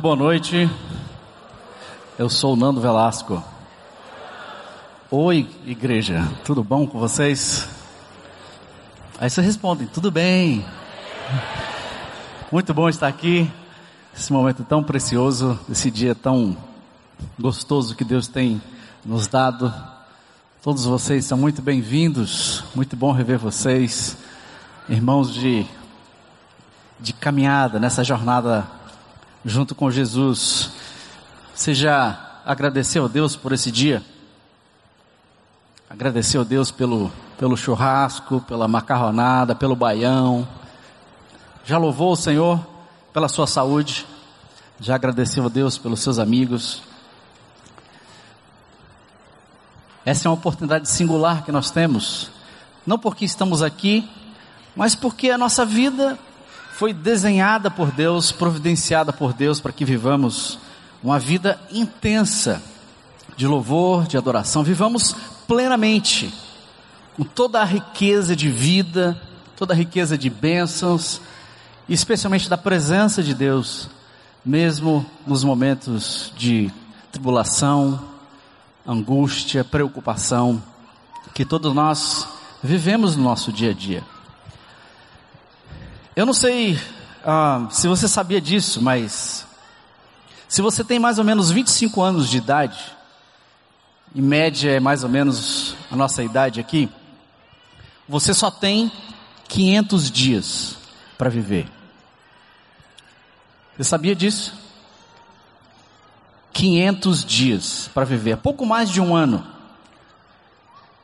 Muito boa noite. Eu sou o Nando Velasco. Oi, igreja, tudo bom com vocês? Aí vocês respondem, tudo bem. Muito bom estar aqui, esse momento tão precioso, esse dia tão gostoso que Deus tem nos dado. Todos vocês são muito bem-vindos, muito bom rever vocês, irmãos de, de caminhada nessa jornada junto com Jesus. Você já agradeceu a Deus por esse dia? Agradeceu a Deus pelo, pelo churrasco, pela macarronada, pelo baião. Já louvou o Senhor pela sua saúde? Já agradeceu a Deus pelos seus amigos? Essa é uma oportunidade singular que nós temos, não porque estamos aqui, mas porque a nossa vida foi desenhada por Deus, providenciada por Deus para que vivamos uma vida intensa de louvor, de adoração, vivamos plenamente, com toda a riqueza de vida, toda a riqueza de bênçãos, especialmente da presença de Deus, mesmo nos momentos de tribulação, angústia, preocupação, que todos nós vivemos no nosso dia a dia. Eu não sei ah, se você sabia disso, mas se você tem mais ou menos 25 anos de idade, em média é mais ou menos a nossa idade aqui, você só tem 500 dias para viver. Você sabia disso? 500 dias para viver, pouco mais de um ano.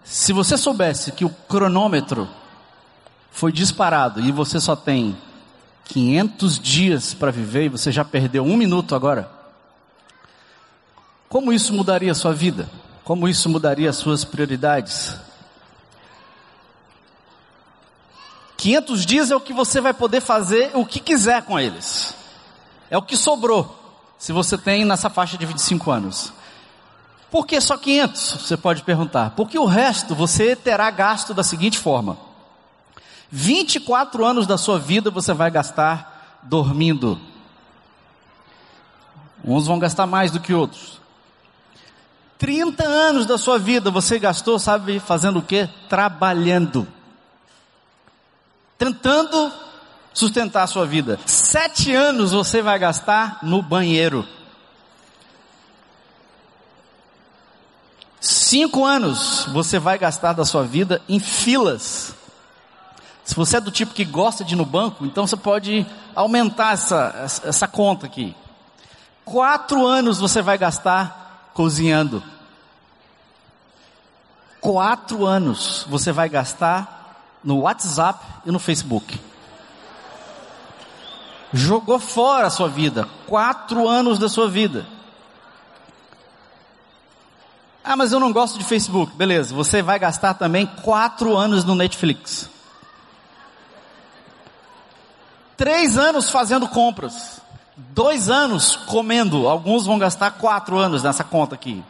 Se você soubesse que o cronômetro foi disparado e você só tem 500 dias para viver e você já perdeu um minuto agora, como isso mudaria a sua vida? Como isso mudaria as suas prioridades? 500 dias é o que você vai poder fazer o que quiser com eles. É o que sobrou, se você tem nessa faixa de 25 anos. Por que só 500? Você pode perguntar. Porque o resto você terá gasto da seguinte forma: 24 anos da sua vida você vai gastar dormindo. Uns vão gastar mais do que outros. 30 anos da sua vida você gastou, sabe, fazendo o quê? Trabalhando. Tentando sustentar a sua vida. Sete anos você vai gastar no banheiro. Cinco anos você vai gastar da sua vida em filas. Se você é do tipo que gosta de ir no banco, então você pode aumentar essa, essa conta aqui. Quatro anos você vai gastar cozinhando. Quatro anos você vai gastar no WhatsApp e no Facebook. Jogou fora a sua vida. Quatro anos da sua vida. Ah, mas eu não gosto de Facebook. Beleza, você vai gastar também quatro anos no Netflix. Três anos fazendo compras. Dois anos comendo. Alguns vão gastar quatro anos nessa conta aqui.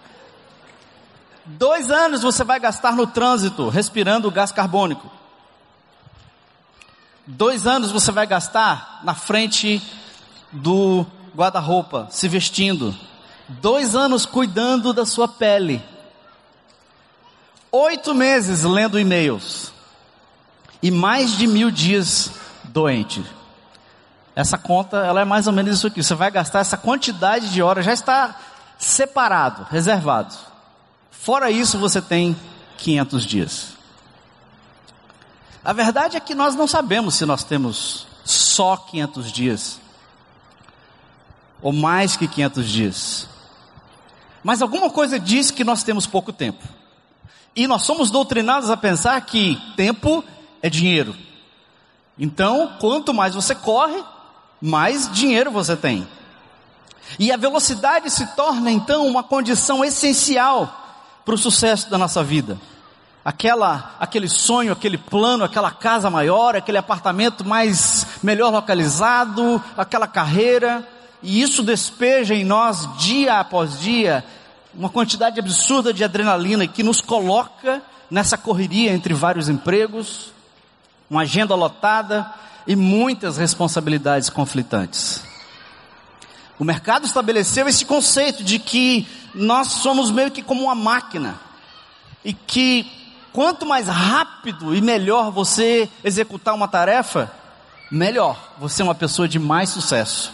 Dois anos você vai gastar no trânsito, respirando gás carbônico. Dois anos você vai gastar na frente do guarda-roupa, se vestindo. Dois anos cuidando da sua pele. Oito meses lendo e-mails. E mais de mil dias doente. Essa conta, ela é mais ou menos isso aqui. Você vai gastar essa quantidade de horas, já está separado, reservado. Fora isso, você tem 500 dias. A verdade é que nós não sabemos se nós temos só 500 dias ou mais que 500 dias. Mas alguma coisa diz que nós temos pouco tempo. E nós somos doutrinados a pensar que tempo é dinheiro. Então, quanto mais você corre, mais dinheiro você tem. E a velocidade se torna então uma condição essencial para o sucesso da nossa vida. Aquela, aquele sonho, aquele plano, aquela casa maior, aquele apartamento mais melhor localizado, aquela carreira, e isso despeja em nós dia após dia uma quantidade absurda de adrenalina que nos coloca nessa correria entre vários empregos, uma agenda lotada, e muitas responsabilidades conflitantes. O mercado estabeleceu esse conceito de que nós somos meio que como uma máquina. E que quanto mais rápido e melhor você executar uma tarefa, melhor. Você é uma pessoa de mais sucesso.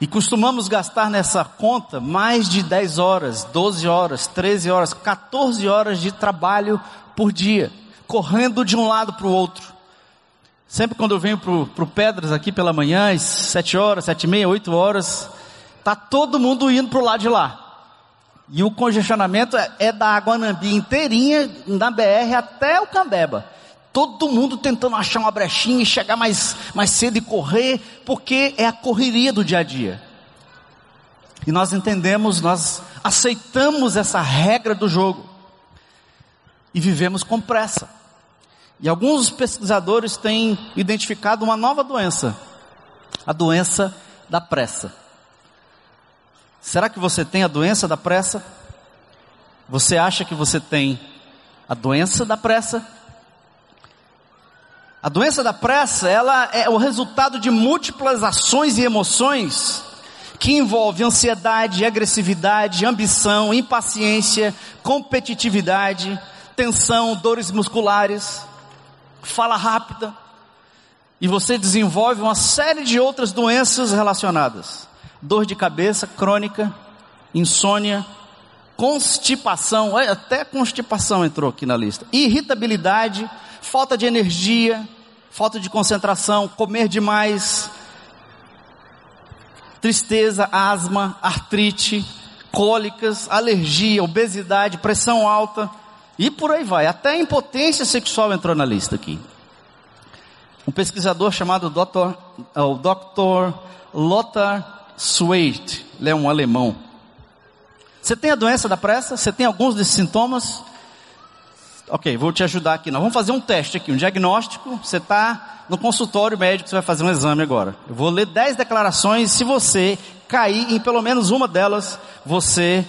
E costumamos gastar nessa conta mais de 10 horas, 12 horas, 13 horas, 14 horas de trabalho por dia, correndo de um lado para o outro. Sempre quando eu venho para o Pedras aqui pela manhã, às 7 horas, 7 e meia, 8 horas, tá todo mundo indo para o lado de lá. E o congestionamento é, é da Aguanambi inteirinha, da BR até o Cambeba. Todo mundo tentando achar uma brechinha e chegar mais, mais cedo e correr, porque é a correria do dia a dia. E nós entendemos, nós aceitamos essa regra do jogo. E vivemos com pressa. E alguns pesquisadores têm identificado uma nova doença, a doença da pressa. Será que você tem a doença da pressa? Você acha que você tem a doença da pressa? A doença da pressa, ela é o resultado de múltiplas ações e emoções que envolvem ansiedade, agressividade, ambição, impaciência, competitividade, tensão, dores musculares, fala rápida. E você desenvolve uma série de outras doenças relacionadas. Dor de cabeça crônica, insônia, constipação, até constipação entrou aqui na lista. Irritabilidade, falta de energia, falta de concentração, comer demais, tristeza, asma, artrite, cólicas, alergia, obesidade, pressão alta e por aí vai. Até impotência sexual entrou na lista aqui. Um pesquisador chamado Dr. É o Dr. Lothar Sweit, ele é um alemão. Você tem a doença da pressa? Você tem alguns desses sintomas? Ok, vou te ajudar aqui. Nós vamos fazer um teste aqui, um diagnóstico. Você está no consultório médico, você vai fazer um exame agora. Eu vou ler 10 declarações. Se você cair em pelo menos uma delas, você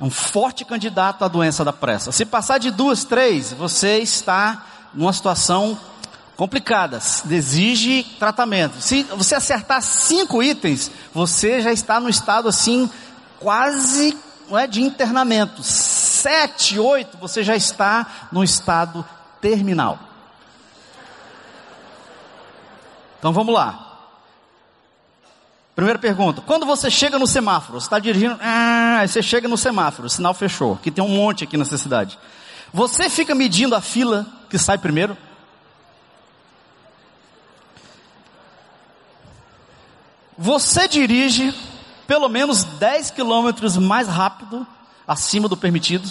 é um forte candidato à doença da pressa. Se passar de duas, três, você está numa situação complicada, exige tratamento. Se você acertar cinco itens, você já está no estado assim, quase não é, de internamento sete, oito, você já está no estado terminal. Então vamos lá. Primeira pergunta: quando você chega no semáforo, você está dirigindo, ah, você chega no semáforo, sinal fechou, que tem um monte aqui nessa cidade. Você fica medindo a fila que sai primeiro? Você dirige pelo menos 10 quilômetros mais rápido acima do permitido.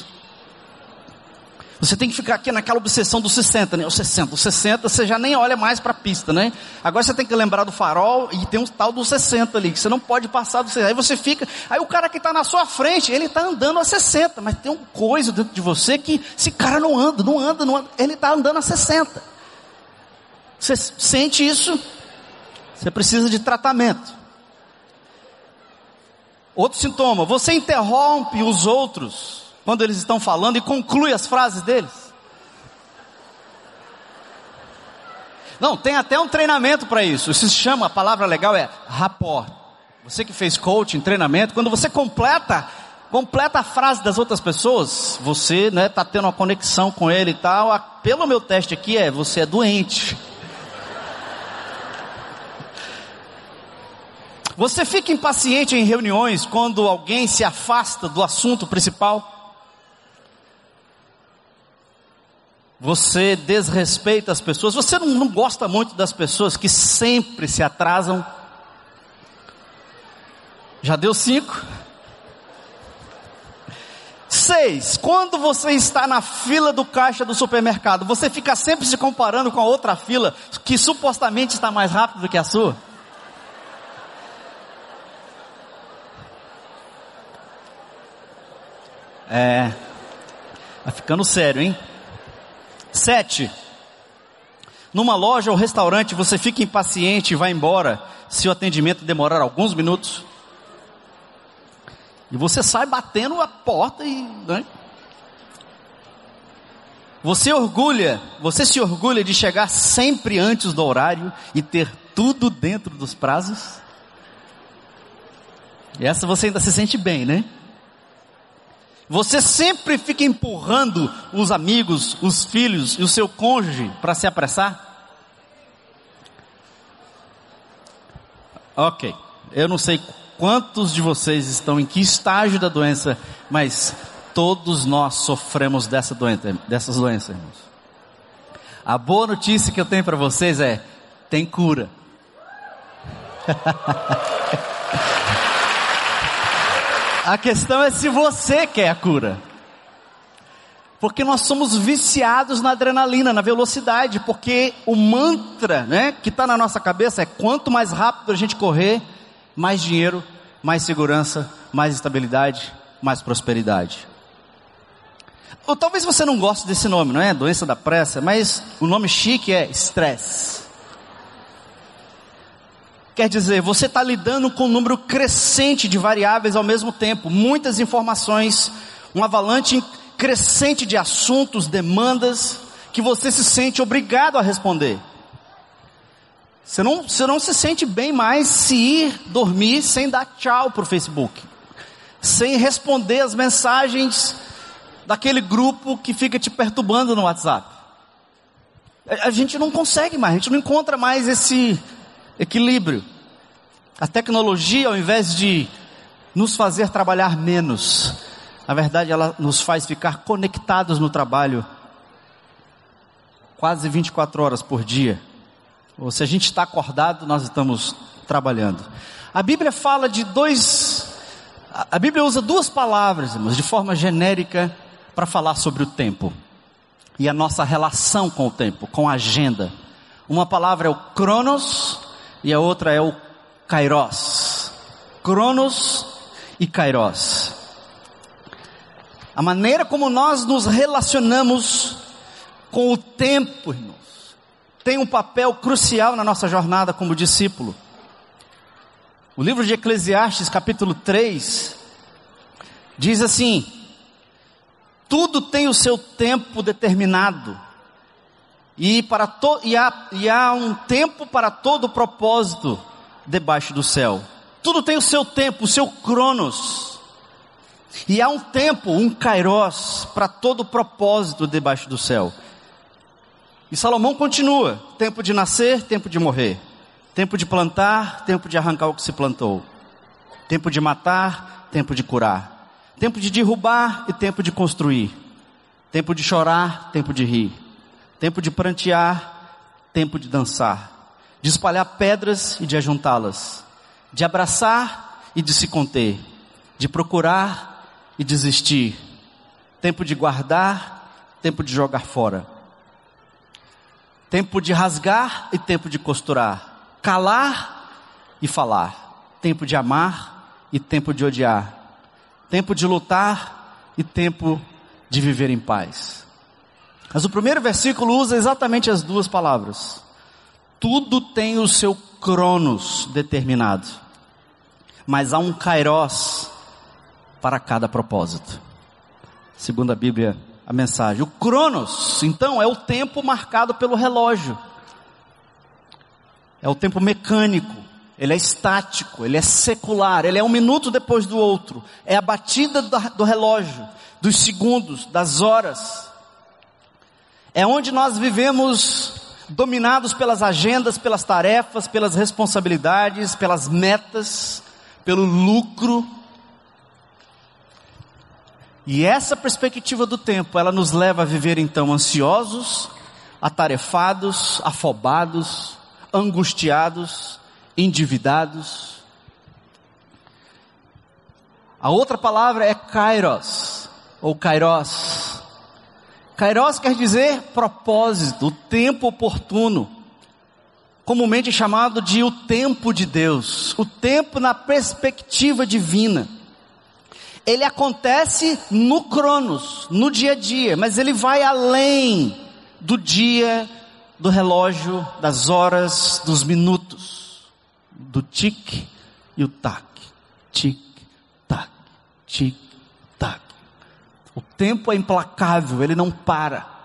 Você tem que ficar aqui naquela obsessão dos 60, né? Os 60, os 60 você já nem olha mais para a pista, né? Agora você tem que lembrar do farol e tem um tal dos 60 ali, que você não pode passar do 60. Aí você fica, aí o cara que está na sua frente, ele está andando a 60, mas tem um coisa dentro de você que esse cara não anda, não anda, não anda, ele está andando a 60. Você sente isso? Você precisa de tratamento. Outro sintoma, você interrompe os outros quando eles estão falando e conclui as frases deles. Não, tem até um treinamento para isso. Isso se chama, a palavra legal é rapport. Você que fez coaching, treinamento, quando você completa, completa a frase das outras pessoas, você, né, tá tendo uma conexão com ele e tal. Pelo meu teste aqui é, você é doente. Você fica impaciente em reuniões quando alguém se afasta do assunto principal? Você desrespeita as pessoas? Você não, não gosta muito das pessoas que sempre se atrasam? Já deu cinco? Seis, quando você está na fila do caixa do supermercado, você fica sempre se comparando com a outra fila que supostamente está mais rápido do que a sua? É. Tá ficando sério, hein? Sete. Numa loja ou restaurante você fica impaciente e vai embora se o atendimento demorar alguns minutos. E você sai batendo a porta e. Né? Você orgulha, você se orgulha de chegar sempre antes do horário e ter tudo dentro dos prazos? E essa você ainda se sente bem, né? Você sempre fica empurrando os amigos, os filhos e o seu cônjuge para se apressar? Ok, eu não sei quantos de vocês estão em que estágio da doença, mas todos nós sofremos dessa doença, dessas doenças, irmãos. A boa notícia que eu tenho para vocês é: tem cura. A questão é se você quer a cura. Porque nós somos viciados na adrenalina, na velocidade, porque o mantra, né, que está na nossa cabeça é quanto mais rápido a gente correr, mais dinheiro, mais segurança, mais estabilidade, mais prosperidade. Ou talvez você não goste desse nome, não é? Doença da pressa, mas o nome chique é estresse. Quer dizer, você está lidando com um número crescente de variáveis ao mesmo tempo, muitas informações, um avalanche crescente de assuntos, demandas, que você se sente obrigado a responder. Você não, você não se sente bem mais se ir dormir sem dar tchau para o Facebook, sem responder as mensagens daquele grupo que fica te perturbando no WhatsApp. A gente não consegue mais, a gente não encontra mais esse equilíbrio. A tecnologia, ao invés de nos fazer trabalhar menos, na verdade ela nos faz ficar conectados no trabalho quase 24 horas por dia. Ou se a gente está acordado, nós estamos trabalhando. A Bíblia fala de dois. A Bíblia usa duas palavras, irmãos, de forma genérica para falar sobre o tempo e a nossa relação com o tempo, com a agenda. Uma palavra é o Cronos e a outra é o Kairos. Cronos e Kairos. A maneira como nós nos relacionamos com o tempo, irmãos, tem um papel crucial na nossa jornada como discípulo. O livro de Eclesiastes, capítulo 3, diz assim: tudo tem o seu tempo determinado. E, para to, e, há, e há um tempo para todo propósito debaixo do céu. Tudo tem o seu tempo, o seu cronos. E há um tempo, um kairos, para todo propósito debaixo do céu. E Salomão continua: tempo de nascer, tempo de morrer. Tempo de plantar, tempo de arrancar o que se plantou. Tempo de matar, tempo de curar. Tempo de derrubar e tempo de construir. Tempo de chorar, tempo de rir. Tempo de prantear, tempo de dançar. De espalhar pedras e de ajuntá-las. De abraçar e de se conter. De procurar e desistir. Tempo de guardar, tempo de jogar fora. Tempo de rasgar e tempo de costurar. Calar e falar. Tempo de amar e tempo de odiar tempo de lutar e tempo de viver em paz. Mas o primeiro versículo usa exatamente as duas palavras. Tudo tem o seu cronos determinado, mas há um kairos para cada propósito. Segundo a Bíblia, a mensagem. O cronos, então, é o tempo marcado pelo relógio. É o tempo mecânico ele é estático, ele é secular, ele é um minuto depois do outro. É a batida do relógio, dos segundos, das horas. É onde nós vivemos dominados pelas agendas, pelas tarefas, pelas responsabilidades, pelas metas, pelo lucro. E essa perspectiva do tempo, ela nos leva a viver então ansiosos, atarefados, afobados, angustiados, endividados. A outra palavra é kairos, ou kairos. Kairos quer dizer propósito, o tempo oportuno. Comumente chamado de o tempo de Deus, o tempo na perspectiva divina. Ele acontece no cronos, no dia a dia, mas ele vai além do dia, do relógio, das horas, dos minutos do tic e o tac. Tic, tac, tic. O tempo é implacável, ele não para.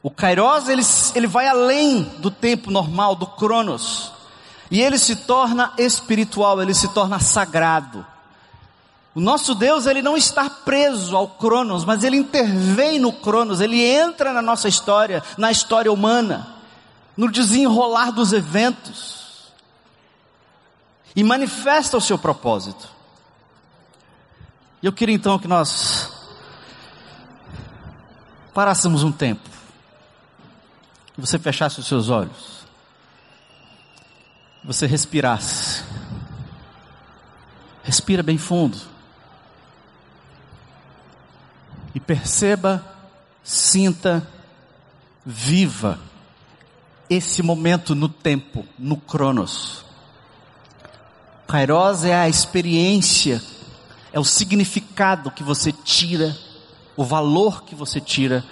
O Kairos, ele, ele vai além do tempo normal, do Cronos. E ele se torna espiritual, ele se torna sagrado. O nosso Deus, ele não está preso ao Cronos, mas ele intervém no Cronos, ele entra na nossa história, na história humana, no desenrolar dos eventos. E manifesta o seu propósito. Eu queria então que nós parássemos um tempo. Que você fechasse os seus olhos. Você respirasse. Respira bem fundo. E perceba, sinta, viva esse momento no tempo, no Cronos. Kairos é a experiência, é o significado que você tira o valor que você tira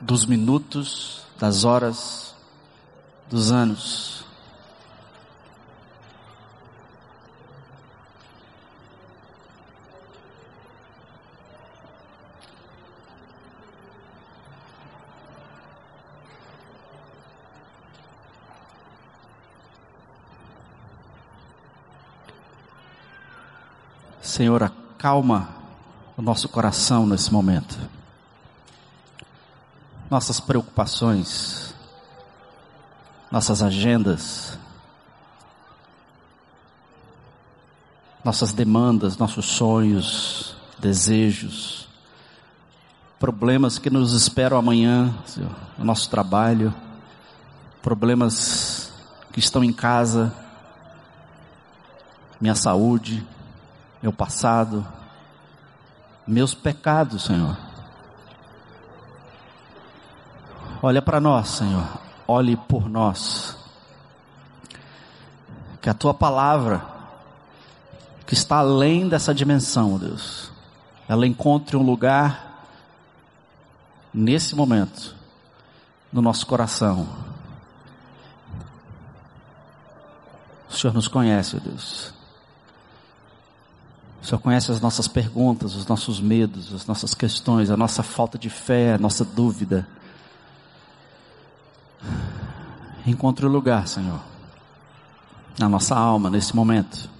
dos minutos, das horas, dos anos. Senhor, acalma o nosso coração nesse momento. Nossas preocupações, nossas agendas, nossas demandas, nossos sonhos, desejos, problemas que nos esperam amanhã, Senhor, no nosso trabalho, problemas que estão em casa, minha saúde, meu passado, meus pecados, Senhor. Olha para nós, Senhor. Olhe por nós. Que a tua palavra, que está além dessa dimensão, Deus, ela encontre um lugar nesse momento no nosso coração. O Senhor nos conhece, Deus. O Senhor conhece as nossas perguntas, os nossos medos, as nossas questões, a nossa falta de fé, a nossa dúvida. Encontre o lugar, Senhor, na nossa alma nesse momento.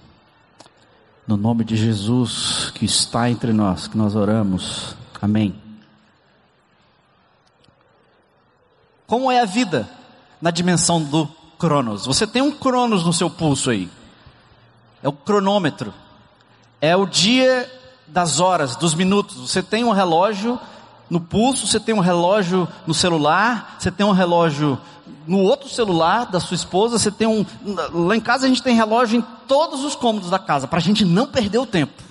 No nome de Jesus que está entre nós, que nós oramos. Amém. Como é a vida na dimensão do Cronos? Você tem um Cronos no seu pulso aí. É o cronômetro é o dia das horas, dos minutos. Você tem um relógio no pulso, você tem um relógio no celular, você tem um relógio no outro celular da sua esposa, você tem um. Lá em casa a gente tem relógio em todos os cômodos da casa, para a gente não perder o tempo.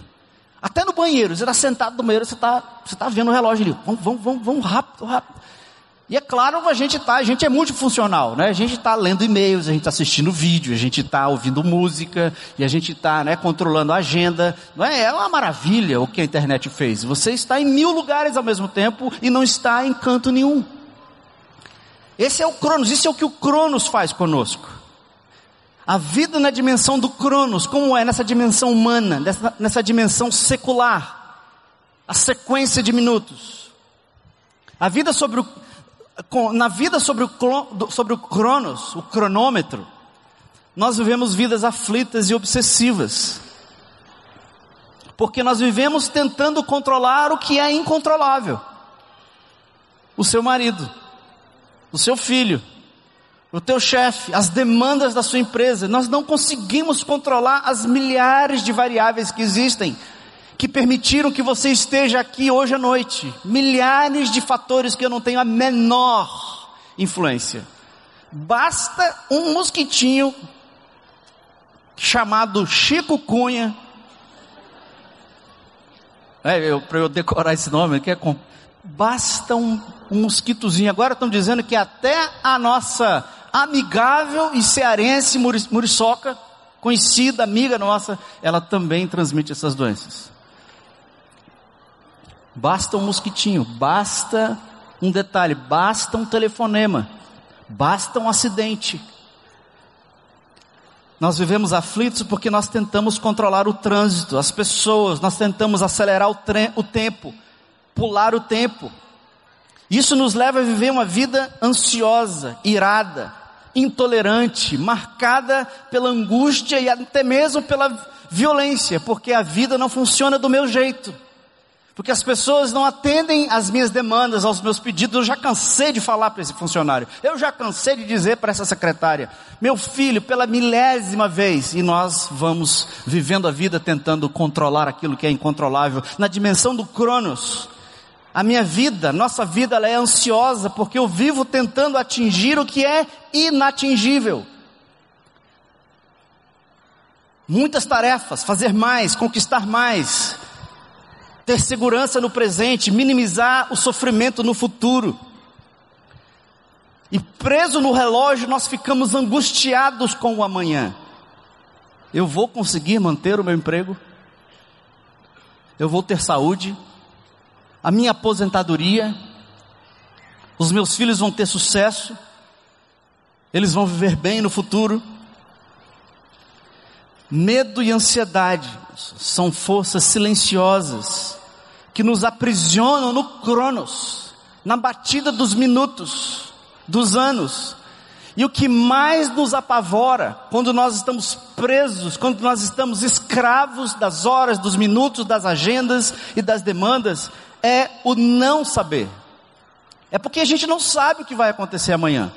Até no banheiro, você está sentado no banheiro, você está você tá vendo o relógio ali. Vamos, vamos, vamos, vamos rápido, rápido. E é claro, a gente tá, a gente é multifuncional, né? A gente está lendo e-mails, a gente está assistindo vídeo, a gente está ouvindo música e a gente está, né, controlando a agenda. Não é? é uma maravilha o que a internet fez. Você está em mil lugares ao mesmo tempo e não está em canto nenhum. Esse é o Cronos, isso é o que o Cronos faz conosco. A vida na dimensão do Cronos, como é nessa dimensão humana, nessa, nessa dimensão secular, a sequência de minutos. A vida sobre o, na vida sobre o, sobre o cronos, o cronômetro, nós vivemos vidas aflitas e obsessivas. Porque nós vivemos tentando controlar o que é incontrolável. O seu marido, o seu filho, o teu chefe, as demandas da sua empresa. Nós não conseguimos controlar as milhares de variáveis que existem que permitiram que você esteja aqui hoje à noite. Milhares de fatores que eu não tenho a menor influência. Basta um mosquitinho chamado Chico Cunha. É, para eu decorar esse nome, que é com, basta um, um mosquitozinho. Agora estão dizendo que até a nossa amigável e cearense muriçoca, conhecida, amiga nossa, ela também transmite essas doenças. Basta um mosquitinho, basta um detalhe, basta um telefonema, basta um acidente. Nós vivemos aflitos porque nós tentamos controlar o trânsito, as pessoas, nós tentamos acelerar o, o tempo, pular o tempo. Isso nos leva a viver uma vida ansiosa, irada, intolerante, marcada pela angústia e até mesmo pela violência, porque a vida não funciona do meu jeito. Porque as pessoas não atendem às minhas demandas, aos meus pedidos. Eu já cansei de falar para esse funcionário. Eu já cansei de dizer para essa secretária, meu filho, pela milésima vez. E nós vamos vivendo a vida tentando controlar aquilo que é incontrolável. Na dimensão do Cronos, a minha vida, nossa vida, ela é ansiosa porque eu vivo tentando atingir o que é inatingível. Muitas tarefas, fazer mais, conquistar mais, ter segurança no presente, minimizar o sofrimento no futuro. E preso no relógio, nós ficamos angustiados com o amanhã. Eu vou conseguir manter o meu emprego? Eu vou ter saúde? a minha aposentadoria, os meus filhos vão ter sucesso, eles vão viver bem no futuro. Medo e ansiedade são forças silenciosas que nos aprisionam no cronos, na batida dos minutos, dos anos. E o que mais nos apavora quando nós estamos presos, quando nós estamos escravos das horas, dos minutos, das agendas e das demandas, é o não saber. É porque a gente não sabe o que vai acontecer amanhã.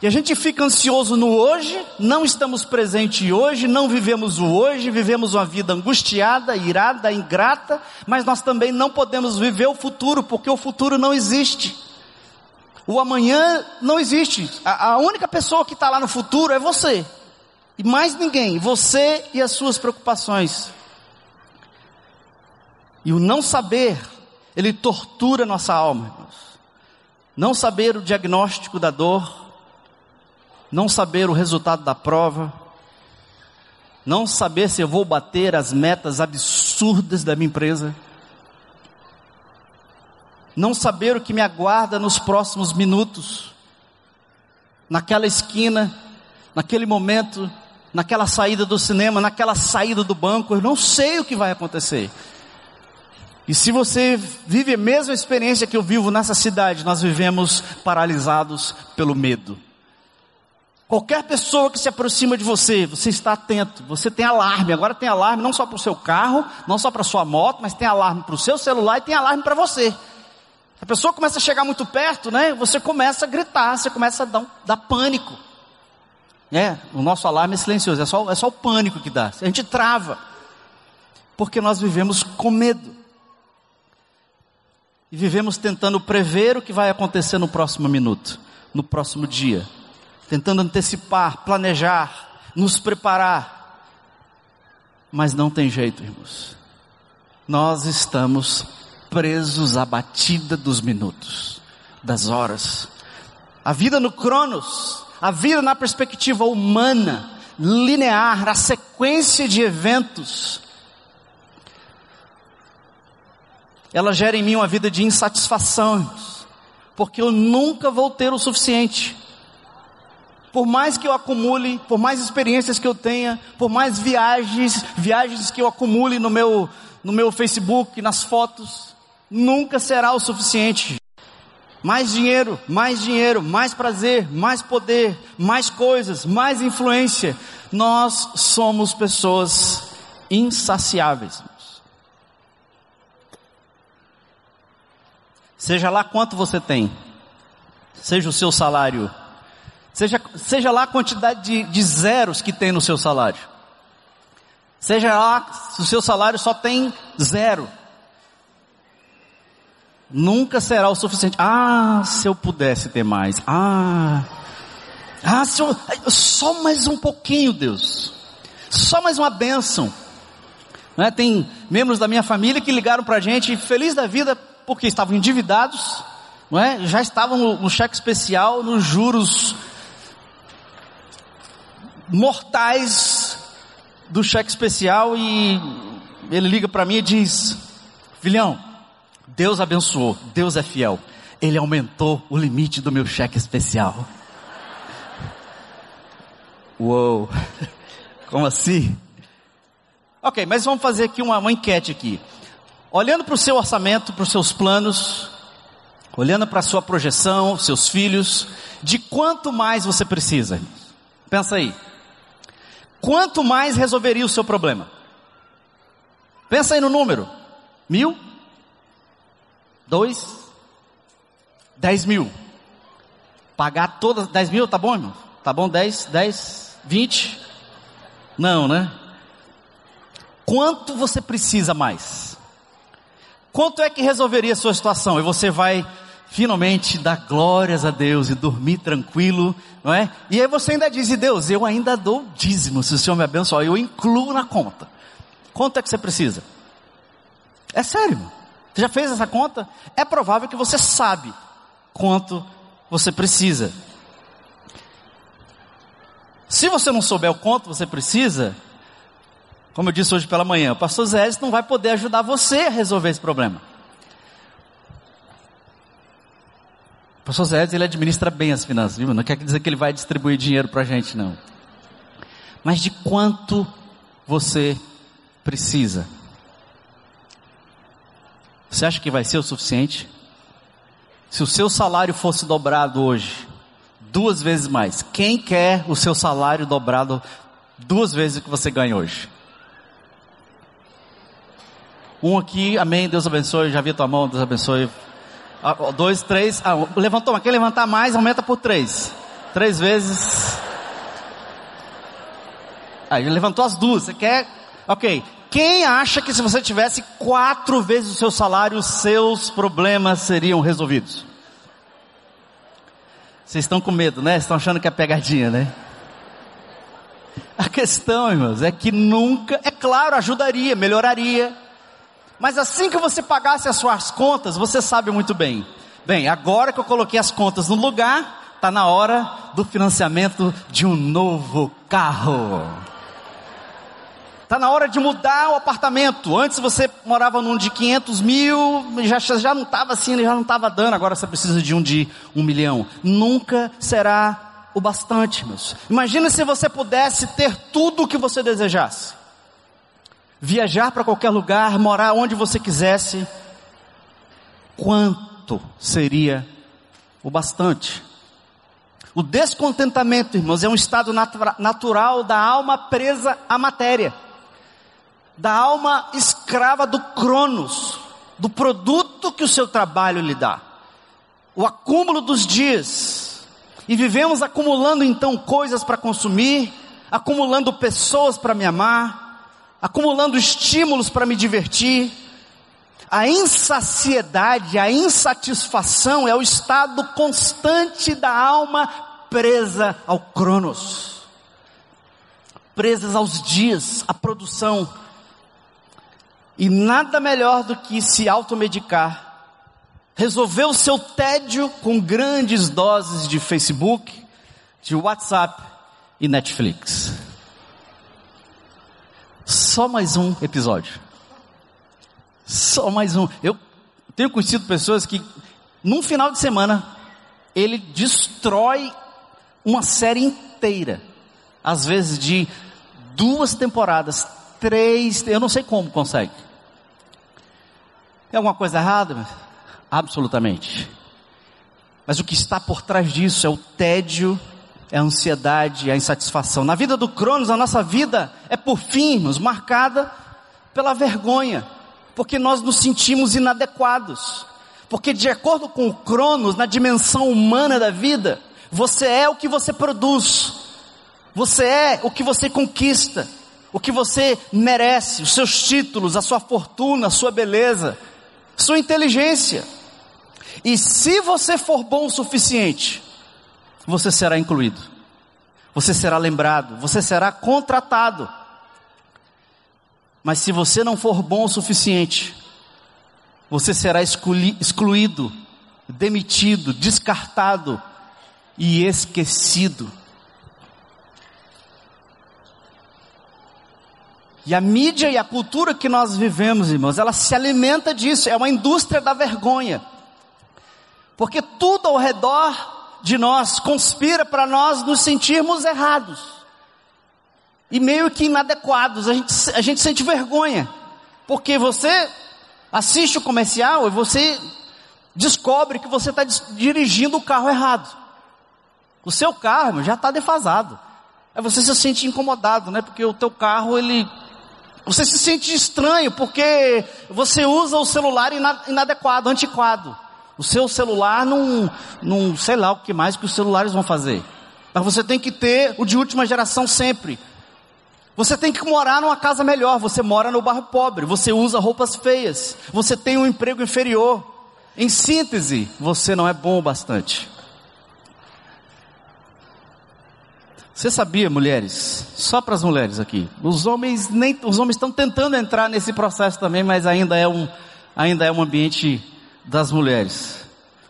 E a gente fica ansioso no hoje, não estamos presentes hoje, não vivemos o hoje, vivemos uma vida angustiada, irada, ingrata, mas nós também não podemos viver o futuro, porque o futuro não existe. O amanhã não existe. A, a única pessoa que está lá no futuro é você. E mais ninguém. Você e as suas preocupações. E o não saber, ele tortura nossa alma, irmãos. Não saber o diagnóstico da dor, não saber o resultado da prova, não saber se eu vou bater as metas absurdas da minha empresa, não saber o que me aguarda nos próximos minutos, naquela esquina, naquele momento, naquela saída do cinema, naquela saída do banco, eu não sei o que vai acontecer. E se você vive a mesma experiência que eu vivo nessa cidade, nós vivemos paralisados pelo medo. Qualquer pessoa que se aproxima de você, você está atento, você tem alarme. Agora tem alarme não só para o seu carro, não só para a sua moto, mas tem alarme para o seu celular e tem alarme para você. A pessoa começa a chegar muito perto, né? Você começa a gritar, você começa a dar, dar pânico. É, o nosso alarme é silencioso, é só, é só o pânico que dá. A gente trava. Porque nós vivemos com medo. E vivemos tentando prever o que vai acontecer no próximo minuto, no próximo dia. Tentando antecipar, planejar, nos preparar. Mas não tem jeito, irmãos. Nós estamos presos à batida dos minutos, das horas. A vida no Cronos, a vida na perspectiva humana, linear, a sequência de eventos, ela gera em mim uma vida de insatisfação, porque eu nunca vou ter o suficiente. Por mais que eu acumule, por mais experiências que eu tenha, por mais viagens, viagens que eu acumule no meu, no meu Facebook, nas fotos, nunca será o suficiente. Mais dinheiro, mais dinheiro, mais prazer, mais poder, mais coisas, mais influência. Nós somos pessoas insaciáveis. Seja lá quanto você tem, seja o seu salário, seja, seja lá a quantidade de, de zeros que tem no seu salário, seja lá se o seu salário só tem zero, nunca será o suficiente. Ah, se eu pudesse ter mais. Ah, ah, se eu, só mais um pouquinho, Deus. Só mais uma bênção. Né? Tem membros da minha família que ligaram para a gente, feliz da vida, porque estavam endividados, não é? já estavam no, no cheque especial, nos juros mortais do cheque especial e ele liga para mim e diz: Filhão, Deus abençoou, Deus é fiel. Ele aumentou o limite do meu cheque especial. Uou, como assim? Ok, mas vamos fazer aqui uma, uma enquete aqui. Olhando para o seu orçamento, para os seus planos, olhando para a sua projeção, seus filhos, de quanto mais você precisa. Pensa aí. Quanto mais resolveria o seu problema? Pensa aí no número. Mil? Dois? Dez mil. Pagar todas, dez mil, tá bom, irmão? Tá bom, dez, dez, vinte? Não, né? Quanto você precisa mais? Quanto é que resolveria a sua situação? E você vai finalmente dar glórias a Deus e dormir tranquilo, não é? E aí você ainda diz, Deus, eu ainda dou dízimo, se o Senhor me abençoar, eu incluo na conta. Quanto é que você precisa? É sério. Você já fez essa conta? É provável que você sabe quanto você precisa. Se você não souber o quanto você precisa, como eu disse hoje pela manhã, o pastor Zé não vai poder ajudar você a resolver esse problema. Pastor Zé ele administra bem as finanças, viu? Não quer dizer que ele vai distribuir dinheiro para a gente, não. Mas de quanto você precisa? Você acha que vai ser o suficiente? Se o seu salário fosse dobrado hoje, duas vezes mais, quem quer o seu salário dobrado duas vezes o que você ganha hoje? Um aqui, amém, Deus abençoe, já vi tua mão, Deus abençoe. Ah, dois, três, ah, levantou, mas quer levantar mais, aumenta por três. Três vezes. Aí levantou as duas, você quer? Ok, quem acha que se você tivesse quatro vezes o seu salário, seus problemas seriam resolvidos? Vocês estão com medo, né? Estão achando que é pegadinha, né? A questão, irmãos, é que nunca, é claro, ajudaria, melhoraria. Mas assim que você pagasse as suas contas, você sabe muito bem. Bem, agora que eu coloquei as contas no lugar, está na hora do financiamento de um novo carro. Está na hora de mudar o apartamento. Antes você morava num de 500 mil, já, já não estava assim, já não estava dando, agora você precisa de um de um milhão. Nunca será o bastante, meus. Imagina se você pudesse ter tudo o que você desejasse. Viajar para qualquer lugar, morar onde você quisesse. Quanto seria o bastante? O descontentamento, irmãos, é um estado natural da alma presa à matéria da alma escrava do cronos, do produto que o seu trabalho lhe dá. O acúmulo dos dias. E vivemos acumulando então coisas para consumir, acumulando pessoas para me amar, acumulando estímulos para me divertir. A insaciedade, a insatisfação é o estado constante da alma presa ao cronos, presas aos dias, à produção, e nada melhor do que se automedicar. Resolver o seu tédio com grandes doses de Facebook, de WhatsApp e Netflix. Só mais um episódio. Só mais um. Eu tenho conhecido pessoas que, num final de semana, ele destrói uma série inteira. Às vezes de duas temporadas, três, eu não sei como consegue. É alguma coisa errada? Absolutamente. Mas o que está por trás disso é o tédio, é a ansiedade, é a insatisfação. Na vida do Cronos, a nossa vida é por fim, irmãos, marcada pela vergonha, porque nós nos sentimos inadequados. Porque de acordo com o Cronos, na dimensão humana da vida, você é o que você produz. Você é o que você conquista, o que você merece, os seus títulos, a sua fortuna, a sua beleza sua inteligência. E se você for bom o suficiente, você será incluído, você será lembrado, você será contratado. Mas se você não for bom o suficiente, você será excluído, demitido, descartado e esquecido. E a mídia e a cultura que nós vivemos, irmãos, ela se alimenta disso, é uma indústria da vergonha. Porque tudo ao redor de nós conspira para nós nos sentirmos errados. E meio que inadequados, a gente, a gente sente vergonha. Porque você assiste o comercial e você descobre que você está dirigindo o carro errado. O seu carro já está defasado. Aí você se sente incomodado, né? Porque o teu carro, ele... Você se sente estranho porque você usa o celular inadequado, antiquado. O seu celular não, não sei lá o que mais que os celulares vão fazer. Mas você tem que ter o de última geração sempre. Você tem que morar numa casa melhor, você mora no bairro pobre, você usa roupas feias, você tem um emprego inferior. Em síntese, você não é bom o bastante. Você sabia, mulheres? Só para as mulheres aqui. Os homens nem, os homens estão tentando entrar nesse processo também, mas ainda é um, ainda é um ambiente das mulheres.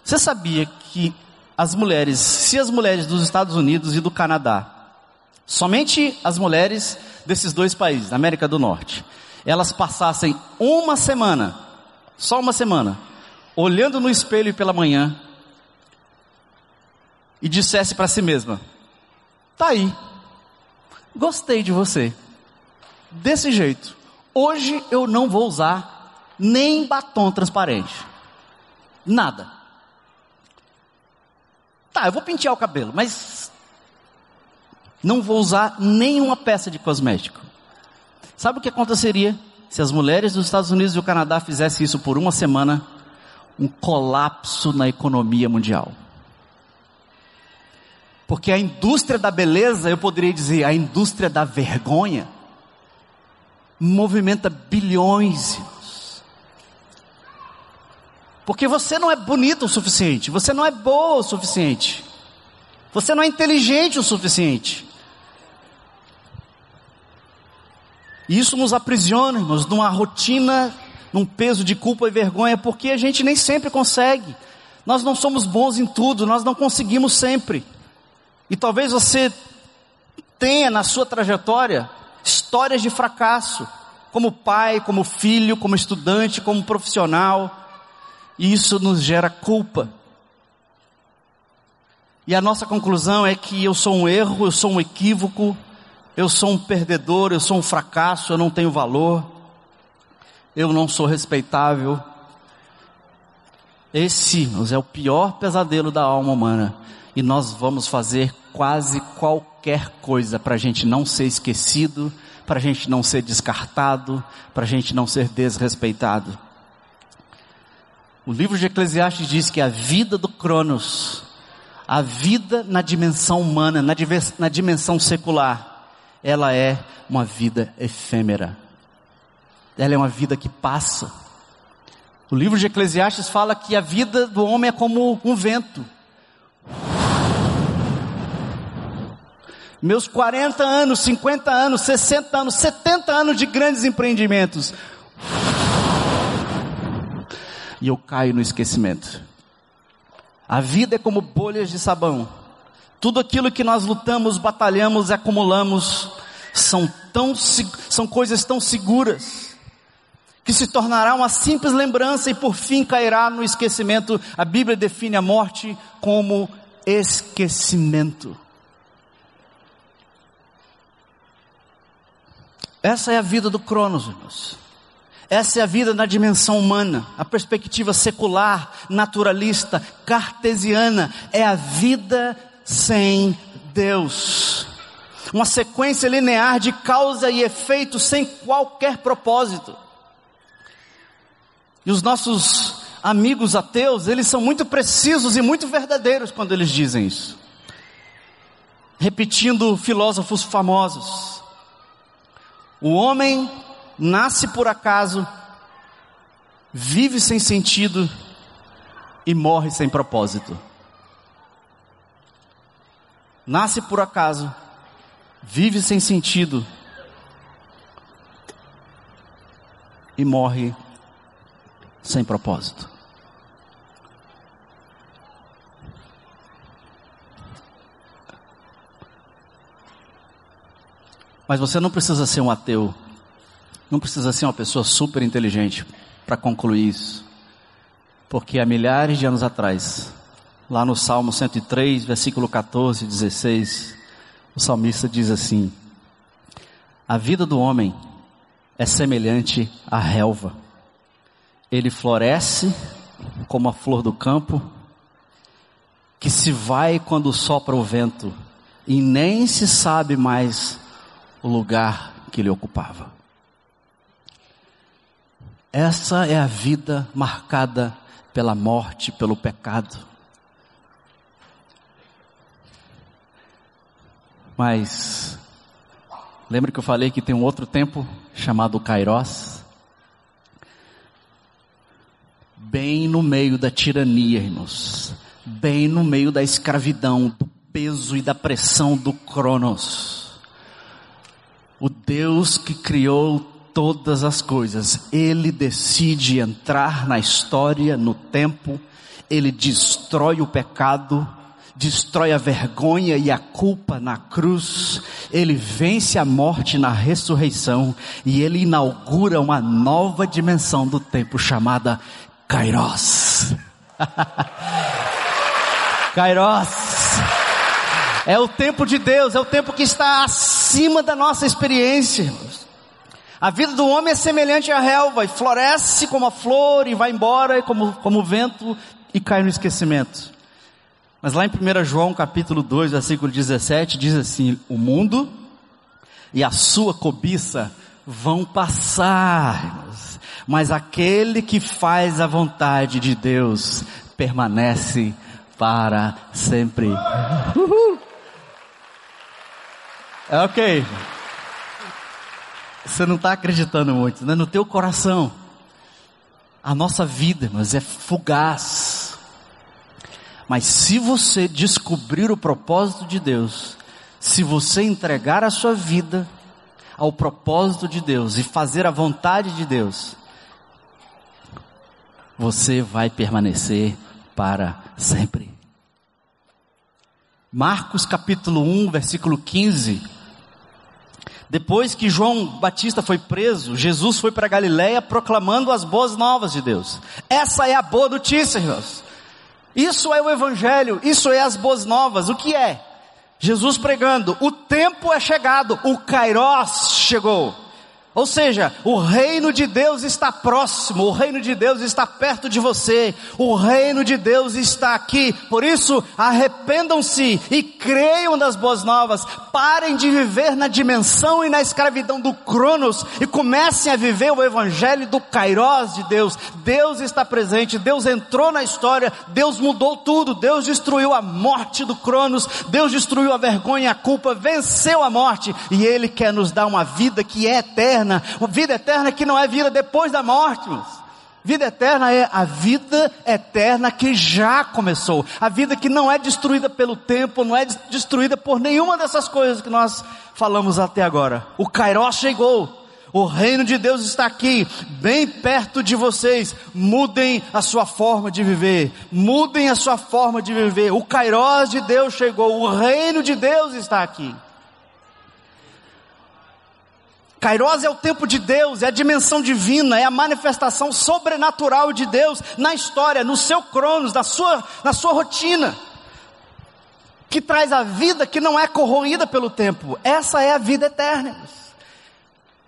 Você sabia que as mulheres, se as mulheres dos Estados Unidos e do Canadá, somente as mulheres desses dois países, da América do Norte, elas passassem uma semana, só uma semana, olhando no espelho pela manhã e dissesse para si mesma: Tá aí. Gostei de você. Desse jeito. Hoje eu não vou usar nem batom transparente. Nada. Tá, eu vou pentear o cabelo, mas não vou usar nenhuma peça de cosmético. Sabe o que aconteceria se as mulheres dos Estados Unidos e do Canadá fizessem isso por uma semana? Um colapso na economia mundial. Porque a indústria da beleza, eu poderia dizer, a indústria da vergonha, movimenta bilhões. Porque você não é bonito o suficiente, você não é boa o suficiente, você não é inteligente o suficiente. E isso nos aprisiona, irmãos, numa rotina, num peso de culpa e vergonha, porque a gente nem sempre consegue. Nós não somos bons em tudo, nós não conseguimos sempre. E talvez você tenha na sua trajetória histórias de fracasso, como pai, como filho, como estudante, como profissional, e isso nos gera culpa. E a nossa conclusão é que eu sou um erro, eu sou um equívoco, eu sou um perdedor, eu sou um fracasso, eu não tenho valor, eu não sou respeitável. Esse é o pior pesadelo da alma humana e nós vamos fazer quase qualquer coisa para a gente não ser esquecido, para a gente não ser descartado, para a gente não ser desrespeitado. O livro de Eclesiastes diz que a vida do Cronos, a vida na dimensão humana, na, na dimensão secular, ela é uma vida efêmera. Ela é uma vida que passa. O livro de Eclesiastes fala que a vida do homem é como um vento. Meus 40 anos, 50 anos, 60 anos, 70 anos de grandes empreendimentos. E eu caio no esquecimento. A vida é como bolhas de sabão. Tudo aquilo que nós lutamos, batalhamos, acumulamos, são tão, são coisas tão seguras, que se tornará uma simples lembrança e por fim cairá no esquecimento. A Bíblia define a morte como esquecimento. Essa é a vida do Cronos, irmãos. Essa é a vida na dimensão humana, a perspectiva secular, naturalista, cartesiana, é a vida sem Deus. Uma sequência linear de causa e efeito sem qualquer propósito. E os nossos amigos ateus, eles são muito precisos e muito verdadeiros quando eles dizem isso. Repetindo filósofos famosos. O homem nasce por acaso, vive sem sentido e morre sem propósito. Nasce por acaso, vive sem sentido e morre sem propósito. Mas você não precisa ser um ateu, não precisa ser uma pessoa super inteligente para concluir isso. Porque há milhares de anos atrás, lá no Salmo 103, versículo 14 e 16, o salmista diz assim: A vida do homem é semelhante à relva. Ele floresce como a flor do campo, que se vai quando sopra o vento e nem se sabe mais o lugar que ele ocupava. Essa é a vida marcada pela morte, pelo pecado. Mas, lembra que eu falei que tem um outro tempo chamado Kairos? Bem no meio da tirania, irmãos. Bem no meio da escravidão, do peso e da pressão do Cronos. O Deus que criou todas as coisas, Ele decide entrar na história, no tempo, Ele destrói o pecado, destrói a vergonha e a culpa na cruz, ele vence a morte na ressurreição e ele inaugura uma nova dimensão do tempo chamada Kairos. Kairos. É o tempo de Deus, é o tempo que está acima da nossa experiência. A vida do homem é semelhante à relva, e floresce como a flor, e vai embora como, como o vento, e cai no esquecimento. Mas lá em 1 João capítulo 2, versículo 17, diz assim: O mundo e a sua cobiça vão passar, mas aquele que faz a vontade de Deus permanece para sempre. Uhul. É ok. Você não está acreditando muito, né? No teu coração. A nossa vida, mas é fugaz mas se você descobrir o propósito de Deus, se você entregar a sua vida ao propósito de Deus e fazer a vontade de Deus, você vai permanecer para sempre. Marcos capítulo 1, versículo 15. Depois que João Batista foi preso, Jesus foi para Galiléia proclamando as boas novas de Deus. Essa é a boa notícia, irmãos. Isso é o Evangelho, isso é as boas novas. O que é? Jesus pregando: o tempo é chegado, o Kairos chegou. Ou seja, o reino de Deus está próximo, o reino de Deus está perto de você, o reino de Deus está aqui. Por isso, arrependam-se e creiam nas boas novas. Parem de viver na dimensão e na escravidão do Cronos e comecem a viver o evangelho do Kairos de Deus. Deus está presente, Deus entrou na história, Deus mudou tudo, Deus destruiu a morte do Cronos, Deus destruiu a vergonha e a culpa, venceu a morte e Ele quer nos dar uma vida que é eterna eterna. Vida eterna que não é vida depois da morte. Vida eterna é a vida eterna que já começou. A vida que não é destruída pelo tempo, não é destruída por nenhuma dessas coisas que nós falamos até agora. O Kairos chegou. O reino de Deus está aqui, bem perto de vocês. Mudem a sua forma de viver. Mudem a sua forma de viver. O Kairos de Deus chegou. O reino de Deus está aqui. Kairos é o tempo de Deus, é a dimensão divina, é a manifestação sobrenatural de Deus na história, no seu cronos, na sua, na sua rotina. Que traz a vida que não é corroída pelo tempo. Essa é a vida eterna.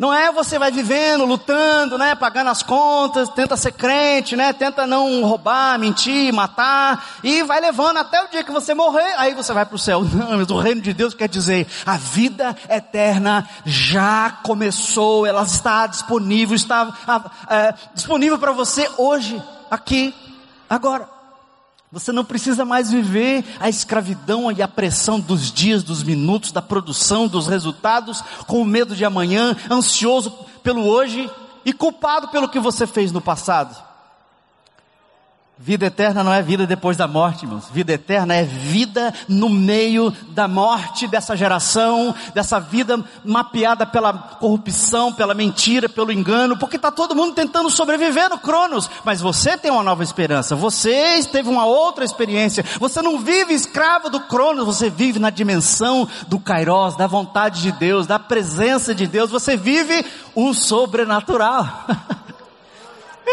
Não é você vai vivendo, lutando, né, pagando as contas, tenta ser crente, né, tenta não roubar, mentir, matar e vai levando até o dia que você morrer, aí você vai para o céu. Não, mas o reino de Deus quer dizer a vida eterna já começou, ela está disponível, está é, disponível para você hoje, aqui, agora. Você não precisa mais viver a escravidão e a pressão dos dias, dos minutos, da produção, dos resultados, com medo de amanhã, ansioso pelo hoje e culpado pelo que você fez no passado. Vida eterna não é vida depois da morte, irmãos. Vida eterna é vida no meio da morte dessa geração, dessa vida mapeada pela corrupção, pela mentira, pelo engano, porque está todo mundo tentando sobreviver no Cronos. Mas você tem uma nova esperança, você teve uma outra experiência. Você não vive escravo do Cronos, você vive na dimensão do Kairos, da vontade de Deus, da presença de Deus. Você vive o sobrenatural.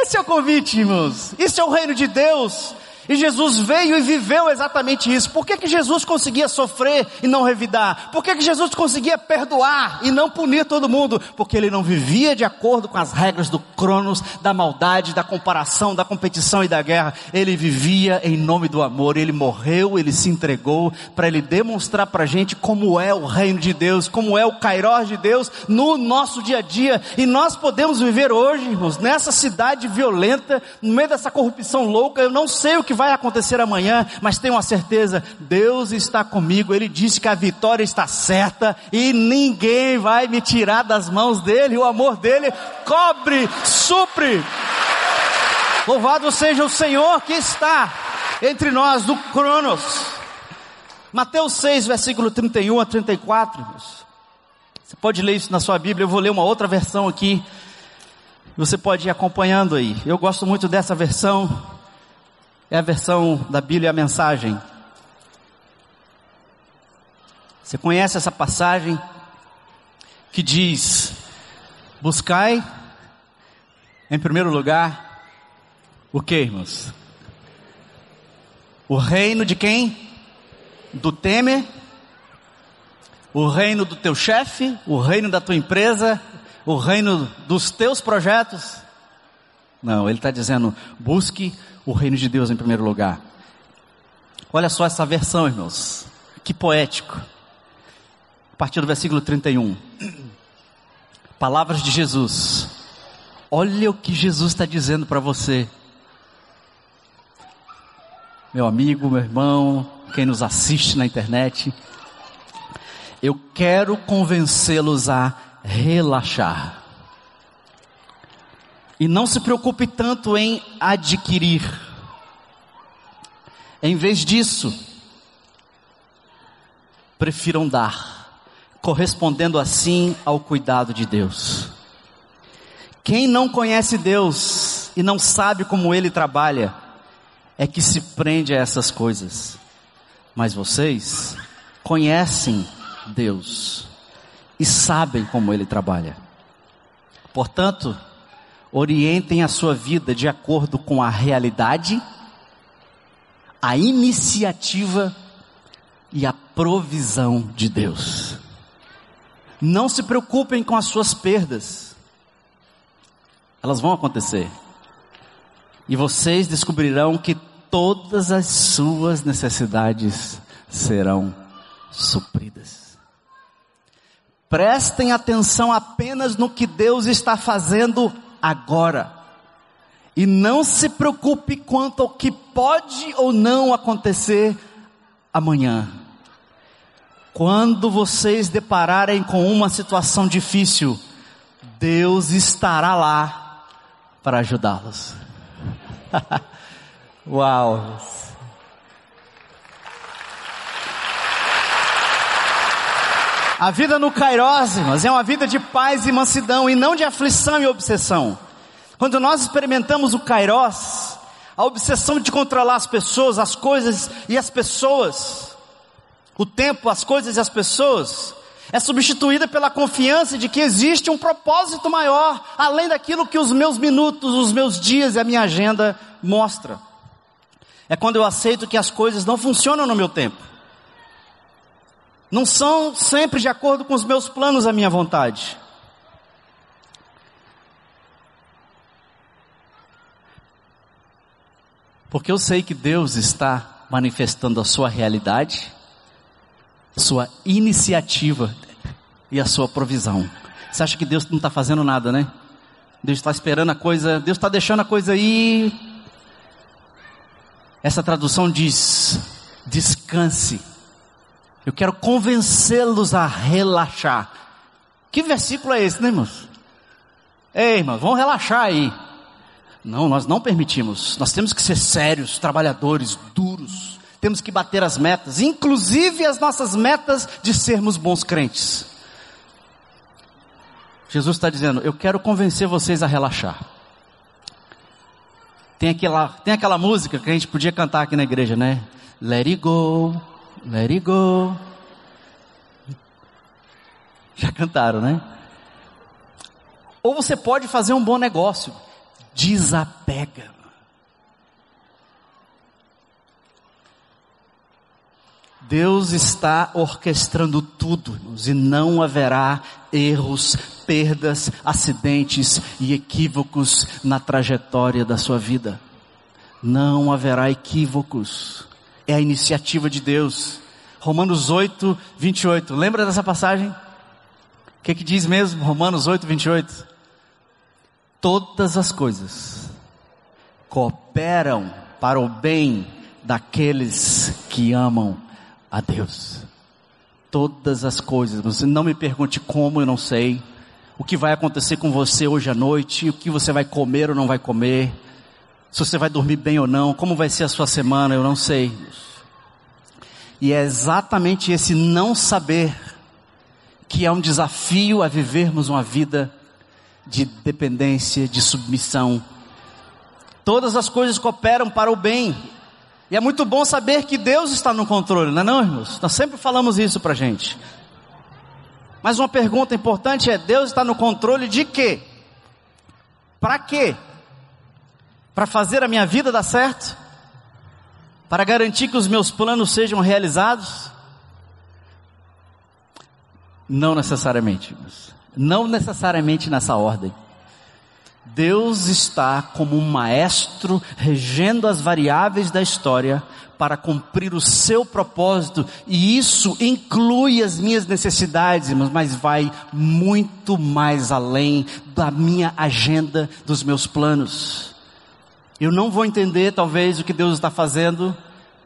Esse é o convite, irmãos. Isso é o reino de Deus. E Jesus veio e viveu exatamente isso. Por que, que Jesus conseguia sofrer e não revidar? Por que, que Jesus conseguia perdoar e não punir todo mundo? Porque ele não vivia de acordo com as regras do cronos, da maldade, da comparação, da competição e da guerra. Ele vivia em nome do amor. Ele morreu, ele se entregou para ele demonstrar para a gente como é o reino de Deus, como é o Cairós de Deus no nosso dia a dia. E nós podemos viver hoje, irmãos, nessa cidade violenta, no meio dessa corrupção louca. Eu não sei o que vai acontecer amanhã, mas tenho a certeza, Deus está comigo, Ele disse que a vitória está certa e ninguém vai me tirar das mãos dEle, o amor dEle cobre, supre. Louvado seja o Senhor que está entre nós do Cronos. Mateus 6, versículo 31 a 34. Você pode ler isso na sua Bíblia, eu vou ler uma outra versão aqui. Você pode ir acompanhando aí. Eu gosto muito dessa versão é a versão da Bíblia a mensagem. Você conhece essa passagem que diz: Buscai, em primeiro lugar, o que, irmãos? O reino de quem? Do Temer? O reino do teu chefe? O reino da tua empresa? O reino dos teus projetos? Não, ele está dizendo: busque o reino de Deus em primeiro lugar. Olha só essa versão, irmãos. Que poético. A partir do versículo 31. Palavras de Jesus. Olha o que Jesus está dizendo para você. Meu amigo, meu irmão, quem nos assiste na internet. Eu quero convencê-los a relaxar. E não se preocupe tanto em adquirir. Em vez disso, prefiram dar, correspondendo assim ao cuidado de Deus. Quem não conhece Deus e não sabe como Ele trabalha, é que se prende a essas coisas. Mas vocês conhecem Deus e sabem como Ele trabalha. Portanto, orientem a sua vida de acordo com a realidade, a iniciativa e a provisão de Deus. Não se preocupem com as suas perdas, elas vão acontecer. E vocês descobrirão que todas as suas necessidades serão supridas. Prestem atenção apenas no que Deus está fazendo agora. E não se preocupe quanto ao que pode ou não acontecer amanhã. Quando vocês depararem com uma situação difícil, Deus estará lá para ajudá-los. Uau! A vida no Kairos, irmãos, é uma vida de paz e mansidão e não de aflição e obsessão. Quando nós experimentamos o Kairos, a obsessão de controlar as pessoas, as coisas e as pessoas, o tempo, as coisas e as pessoas, é substituída pela confiança de que existe um propósito maior, além daquilo que os meus minutos, os meus dias e a minha agenda mostra. É quando eu aceito que as coisas não funcionam no meu tempo. Não são sempre de acordo com os meus planos a minha vontade. Porque eu sei que Deus está manifestando a sua realidade, sua iniciativa e a sua provisão. Você acha que Deus não está fazendo nada, né? Deus está esperando a coisa, Deus está deixando a coisa aí. Essa tradução diz: descanse eu quero convencê-los a relaxar. Que versículo é esse, né, irmãos? Ei, irmãos, vamos relaxar aí. Não, nós não permitimos. Nós temos que ser sérios, trabalhadores, duros. Temos que bater as metas, inclusive as nossas metas de sermos bons crentes. Jesus está dizendo: Eu quero convencer vocês a relaxar. Tem aquela, tem aquela música que a gente podia cantar aqui na igreja, né? Let it go, Let it go. Já cantaram, né? Ou você pode fazer um bom negócio. Desapega. Deus está orquestrando tudo, irmãos, e não haverá erros, perdas, acidentes e equívocos na trajetória da sua vida. Não haverá equívocos. É a iniciativa de Deus. Romanos 8, 28. Lembra dessa passagem? O que, que diz mesmo? Romanos 8, 28. Todas as coisas cooperam para o bem daqueles que amam a Deus. Todas as coisas. Você não me pergunte como, eu não sei. O que vai acontecer com você hoje à noite, o que você vai comer ou não vai comer, se você vai dormir bem ou não, como vai ser a sua semana, eu não sei. E é exatamente esse não saber que é um desafio a vivermos uma vida de dependência, de submissão. Todas as coisas cooperam para o bem e é muito bom saber que Deus está no controle, não é não, irmãos? Nós sempre falamos isso pra gente. Mas uma pergunta importante é: Deus está no controle de quê? Para quê? Para fazer a minha vida dar certo? Para garantir que os meus planos sejam realizados? Não necessariamente, irmãos. Não necessariamente nessa ordem. Deus está como um maestro regendo as variáveis da história para cumprir o seu propósito, e isso inclui as minhas necessidades, mas vai muito mais além da minha agenda, dos meus planos. Eu não vou entender talvez o que Deus está fazendo,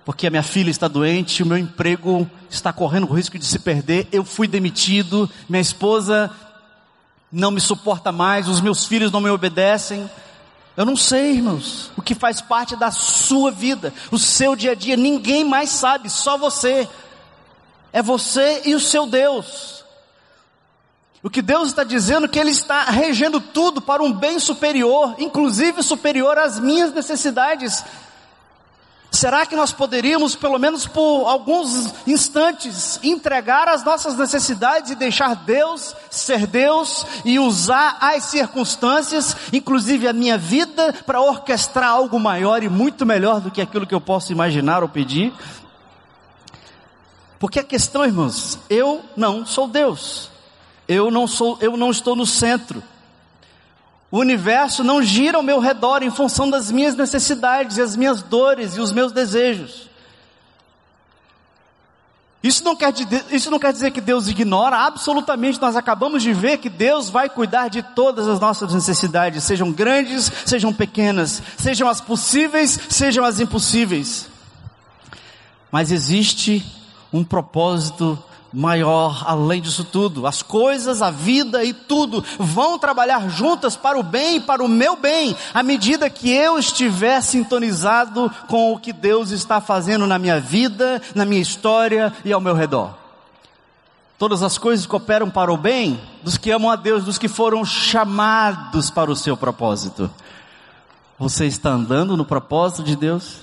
porque a minha filha está doente, o meu emprego está correndo o risco de se perder, eu fui demitido, minha esposa não me suporta mais, os meus filhos não me obedecem. Eu não sei, irmãos, o que faz parte da sua vida, o seu dia a dia, ninguém mais sabe, só você. É você e o seu Deus. O que Deus está dizendo é que Ele está regendo tudo para um bem superior, inclusive superior às minhas necessidades. Será que nós poderíamos, pelo menos por alguns instantes, entregar as nossas necessidades e deixar Deus ser Deus e usar as circunstâncias, inclusive a minha vida, para orquestrar algo maior e muito melhor do que aquilo que eu posso imaginar ou pedir? Porque a questão, irmãos, eu não sou Deus. Eu não sou, eu não estou no centro. O universo não gira ao meu redor em função das minhas necessidades, e as minhas dores e os meus desejos. Isso não, quer, isso não quer dizer que Deus ignora, absolutamente nós acabamos de ver que Deus vai cuidar de todas as nossas necessidades, sejam grandes, sejam pequenas, sejam as possíveis, sejam as impossíveis. Mas existe um propósito maior além disso tudo. As coisas, a vida e tudo vão trabalhar juntas para o bem para o meu bem, à medida que eu estiver sintonizado com o que Deus está fazendo na minha vida, na minha história e ao meu redor. Todas as coisas cooperam para o bem dos que amam a Deus, dos que foram chamados para o seu propósito. Você está andando no propósito de Deus?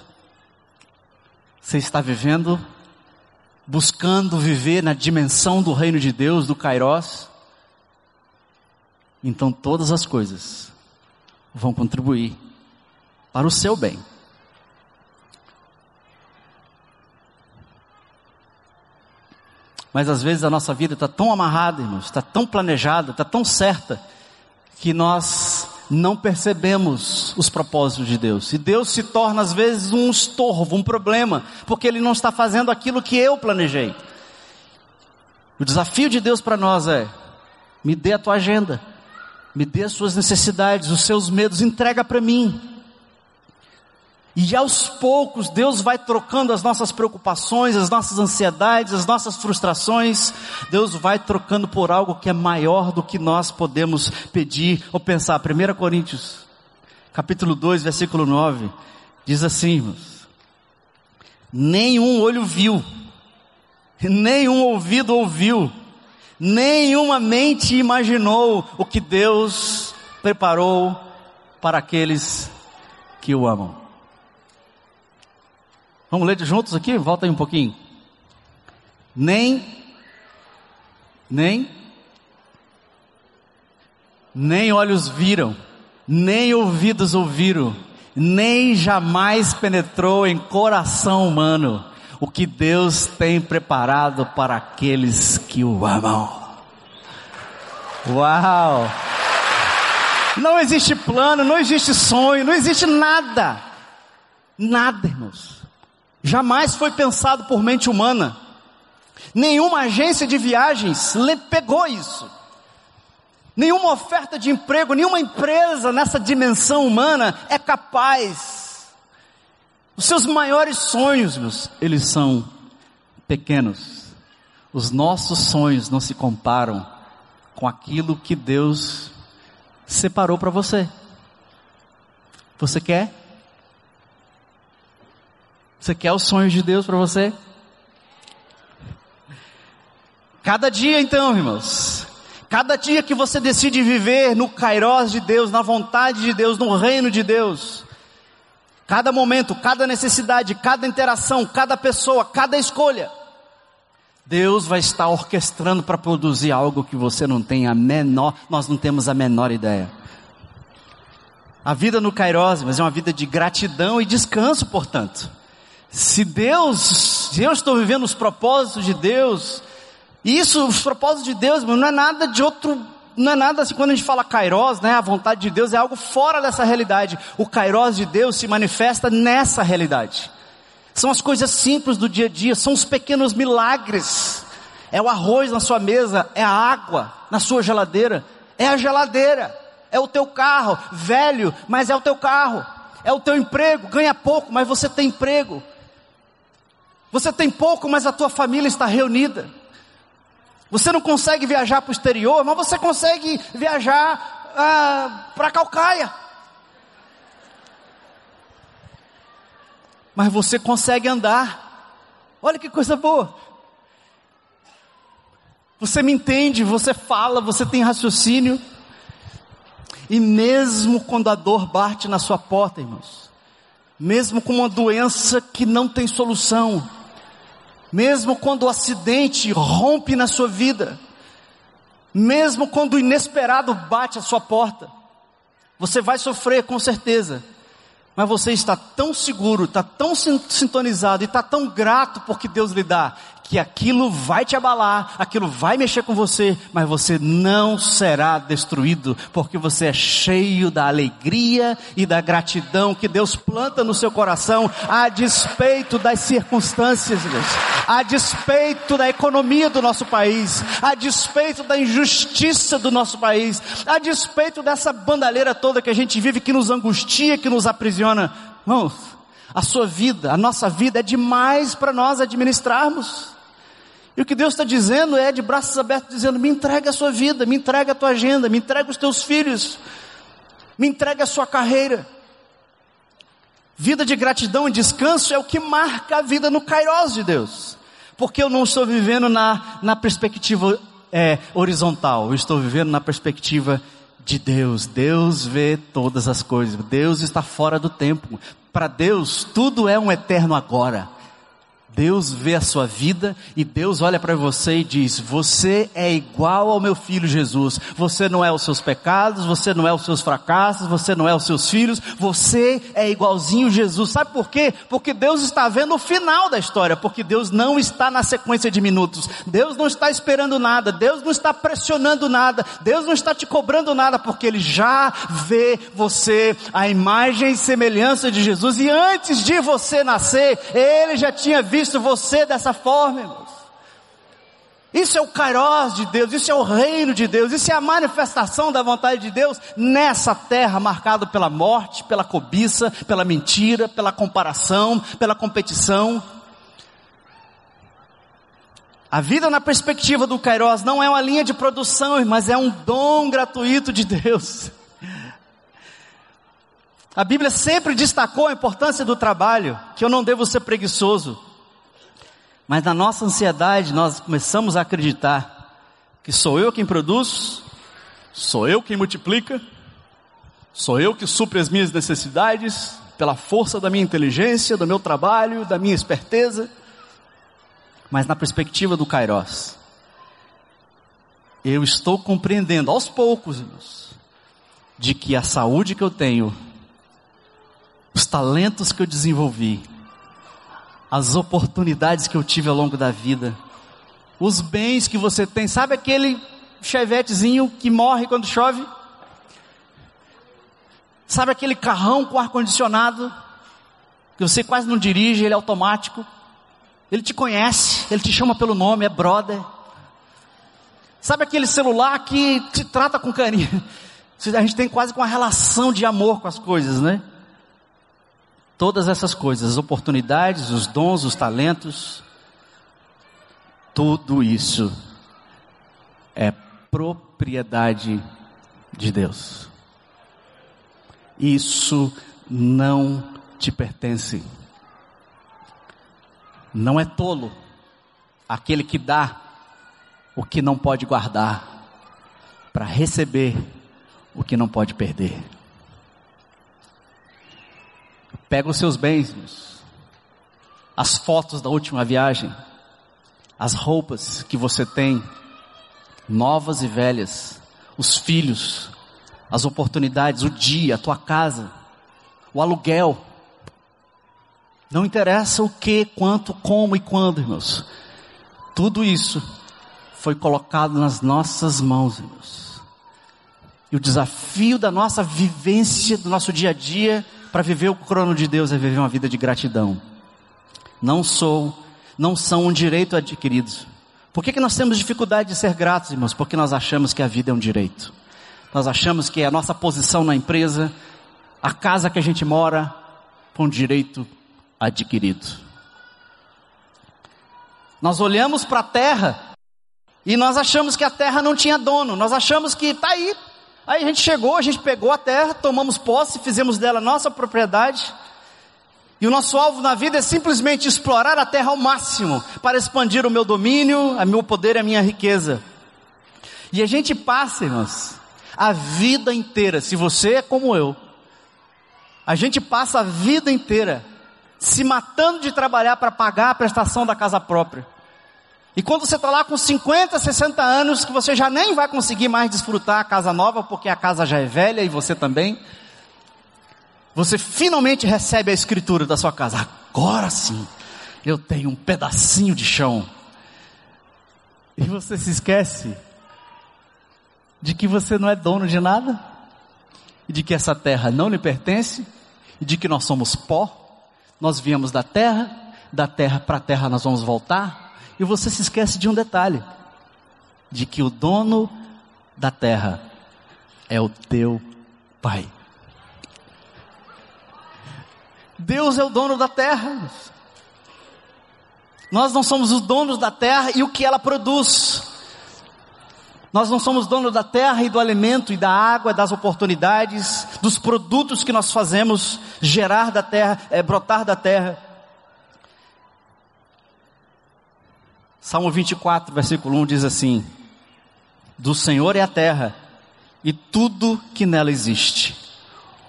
Você está vivendo buscando viver na dimensão do reino de Deus, do Kairos, então todas as coisas vão contribuir para o seu bem. Mas às vezes a nossa vida está tão amarrada, irmãos, está tão planejada, está tão certa, que nós não percebemos os propósitos de Deus. E Deus se torna às vezes um estorvo, um problema, porque Ele não está fazendo aquilo que eu planejei. O desafio de Deus para nós é: me dê a tua agenda, me dê as suas necessidades, os seus medos, entrega para mim. E aos poucos Deus vai trocando as nossas preocupações, as nossas ansiedades, as nossas frustrações. Deus vai trocando por algo que é maior do que nós podemos pedir ou pensar. 1 Coríntios, capítulo 2, versículo 9, diz assim, irmãos, nenhum olho viu, nenhum ouvido ouviu, nenhuma mente imaginou o que Deus preparou para aqueles que o amam. Vamos ler juntos aqui? Volta aí um pouquinho. Nem, nem, nem olhos viram, nem ouvidos ouviram, nem jamais penetrou em coração humano o que Deus tem preparado para aqueles que o amam. Uau! Não existe plano, não existe sonho, não existe nada. Nada, irmãos. Jamais foi pensado por mente humana. Nenhuma agência de viagens pegou isso. Nenhuma oferta de emprego, nenhuma empresa nessa dimensão humana é capaz. Os seus maiores sonhos, meus, eles são pequenos. Os nossos sonhos não se comparam com aquilo que Deus separou para você. Você quer? Você quer os sonhos de Deus para você? Cada dia então, irmãos, cada dia que você decide viver no kairós de Deus, na vontade de Deus, no reino de Deus, cada momento, cada necessidade, cada interação, cada pessoa, cada escolha, Deus vai estar orquestrando para produzir algo que você não tem a menor, nós não temos a menor ideia. A vida no Kairos, mas é uma vida de gratidão e descanso, portanto. Se Deus, se eu estou vivendo os propósitos de Deus, isso, os propósitos de Deus, não é nada de outro, não é nada assim, quando a gente fala Kairos, né, a vontade de Deus é algo fora dessa realidade. O Kairos de Deus se manifesta nessa realidade. São as coisas simples do dia a dia, são os pequenos milagres. É o arroz na sua mesa, é a água na sua geladeira, é a geladeira, é o teu carro, velho, mas é o teu carro. É o teu emprego, ganha pouco, mas você tem emprego. Você tem pouco, mas a tua família está reunida. Você não consegue viajar para o exterior, mas você consegue viajar ah, para Calcaia. mas você consegue andar. Olha que coisa boa. Você me entende, você fala, você tem raciocínio. E mesmo quando a dor bate na sua porta, irmãos, mesmo com uma doença que não tem solução, mesmo quando o acidente rompe na sua vida, mesmo quando o inesperado bate à sua porta, você vai sofrer com certeza. Mas você está tão seguro, está tão sintonizado e está tão grato porque Deus lhe dá, que aquilo vai te abalar, aquilo vai mexer com você, mas você não será destruído, porque você é cheio da alegria e da gratidão que Deus planta no seu coração, a despeito das circunstâncias, Deus, a despeito da economia do nosso país, a despeito da injustiça do nosso país, a despeito dessa bandalheira toda que a gente vive, que nos angustia, que nos aprisiona. Irmãos, a sua vida, a nossa vida é demais para nós administrarmos. E o que Deus está dizendo é de braços abertos, dizendo: me entrega a sua vida, me entrega a tua agenda, me entrega os teus filhos, me entrega a sua carreira. Vida de gratidão e descanso é o que marca a vida no Kairos de Deus. Porque eu não estou vivendo na, na perspectiva é, horizontal, eu estou vivendo na perspectiva de Deus. Deus vê todas as coisas, Deus está fora do tempo. Para Deus, tudo é um eterno agora. Deus vê a sua vida e Deus olha para você e diz: Você é igual ao meu filho Jesus. Você não é os seus pecados, você não é os seus fracassos, você não é os seus filhos, você é igualzinho Jesus. Sabe por quê? Porque Deus está vendo o final da história, porque Deus não está na sequência de minutos. Deus não está esperando nada, Deus não está pressionando nada, Deus não está te cobrando nada, porque Ele já vê você a imagem e semelhança de Jesus. E antes de você nascer, Ele já tinha visto visto você dessa forma, irmãos. Isso é o Kairos de Deus, isso é o reino de Deus, isso é a manifestação da vontade de Deus nessa terra marcada pela morte, pela cobiça, pela mentira, pela comparação, pela competição. A vida na perspectiva do Kairos não é uma linha de produção, mas é um dom gratuito de Deus. A Bíblia sempre destacou a importância do trabalho, que eu não devo ser preguiçoso. Mas na nossa ansiedade nós começamos a acreditar que sou eu quem produz, sou eu quem multiplica, sou eu que supre as minhas necessidades pela força da minha inteligência, do meu trabalho, da minha esperteza. Mas na perspectiva do Kairos, eu estou compreendendo aos poucos, irmãos, de que a saúde que eu tenho, os talentos que eu desenvolvi, as oportunidades que eu tive ao longo da vida, os bens que você tem. Sabe aquele chevetezinho que morre quando chove? Sabe aquele carrão com ar-condicionado? Que você quase não dirige, ele é automático. Ele te conhece, ele te chama pelo nome, é brother. Sabe aquele celular que te trata com carinho? A gente tem quase uma relação de amor com as coisas, né? Todas essas coisas, as oportunidades, os dons, os talentos, tudo isso é propriedade de Deus. Isso não te pertence. Não é tolo aquele que dá o que não pode guardar para receber o que não pode perder. Pega os seus bens, as fotos da última viagem, as roupas que você tem, novas e velhas, os filhos, as oportunidades, o dia, a tua casa, o aluguel. Não interessa o que, quanto, como e quando, irmãos. Tudo isso foi colocado nas nossas mãos, irmãos. E o desafio da nossa vivência, do nosso dia a dia, para viver o crono de Deus é viver uma vida de gratidão. Não sou, não são um direito adquirido. Por que, que nós temos dificuldade de ser gratos, irmãos? Porque nós achamos que a vida é um direito. Nós achamos que a nossa posição na empresa, a casa que a gente mora, foi um direito adquirido. Nós olhamos para a terra e nós achamos que a terra não tinha dono. Nós achamos que está aí, Aí a gente chegou, a gente pegou a terra, tomamos posse, fizemos dela nossa propriedade. E o nosso alvo na vida é simplesmente explorar a terra ao máximo para expandir o meu domínio, o meu poder e a minha riqueza. E a gente passa, irmãos, a vida inteira, se você é como eu, a gente passa a vida inteira se matando de trabalhar para pagar a prestação da casa própria. E quando você está lá com 50, 60 anos, que você já nem vai conseguir mais desfrutar a casa nova, porque a casa já é velha e você também, você finalmente recebe a escritura da sua casa. Agora sim, eu tenho um pedacinho de chão. E você se esquece de que você não é dono de nada, e de que essa terra não lhe pertence, e de que nós somos pó, nós viemos da terra, da terra para a terra nós vamos voltar, e você se esquece de um detalhe: de que o dono da terra é o teu pai. Deus é o dono da terra. Nós não somos os donos da terra e o que ela produz. Nós não somos donos da terra e do alimento e da água, das oportunidades, dos produtos que nós fazemos gerar da terra, é, brotar da terra. Salmo 24, versículo 1 diz assim: Do Senhor é a terra e tudo que nela existe,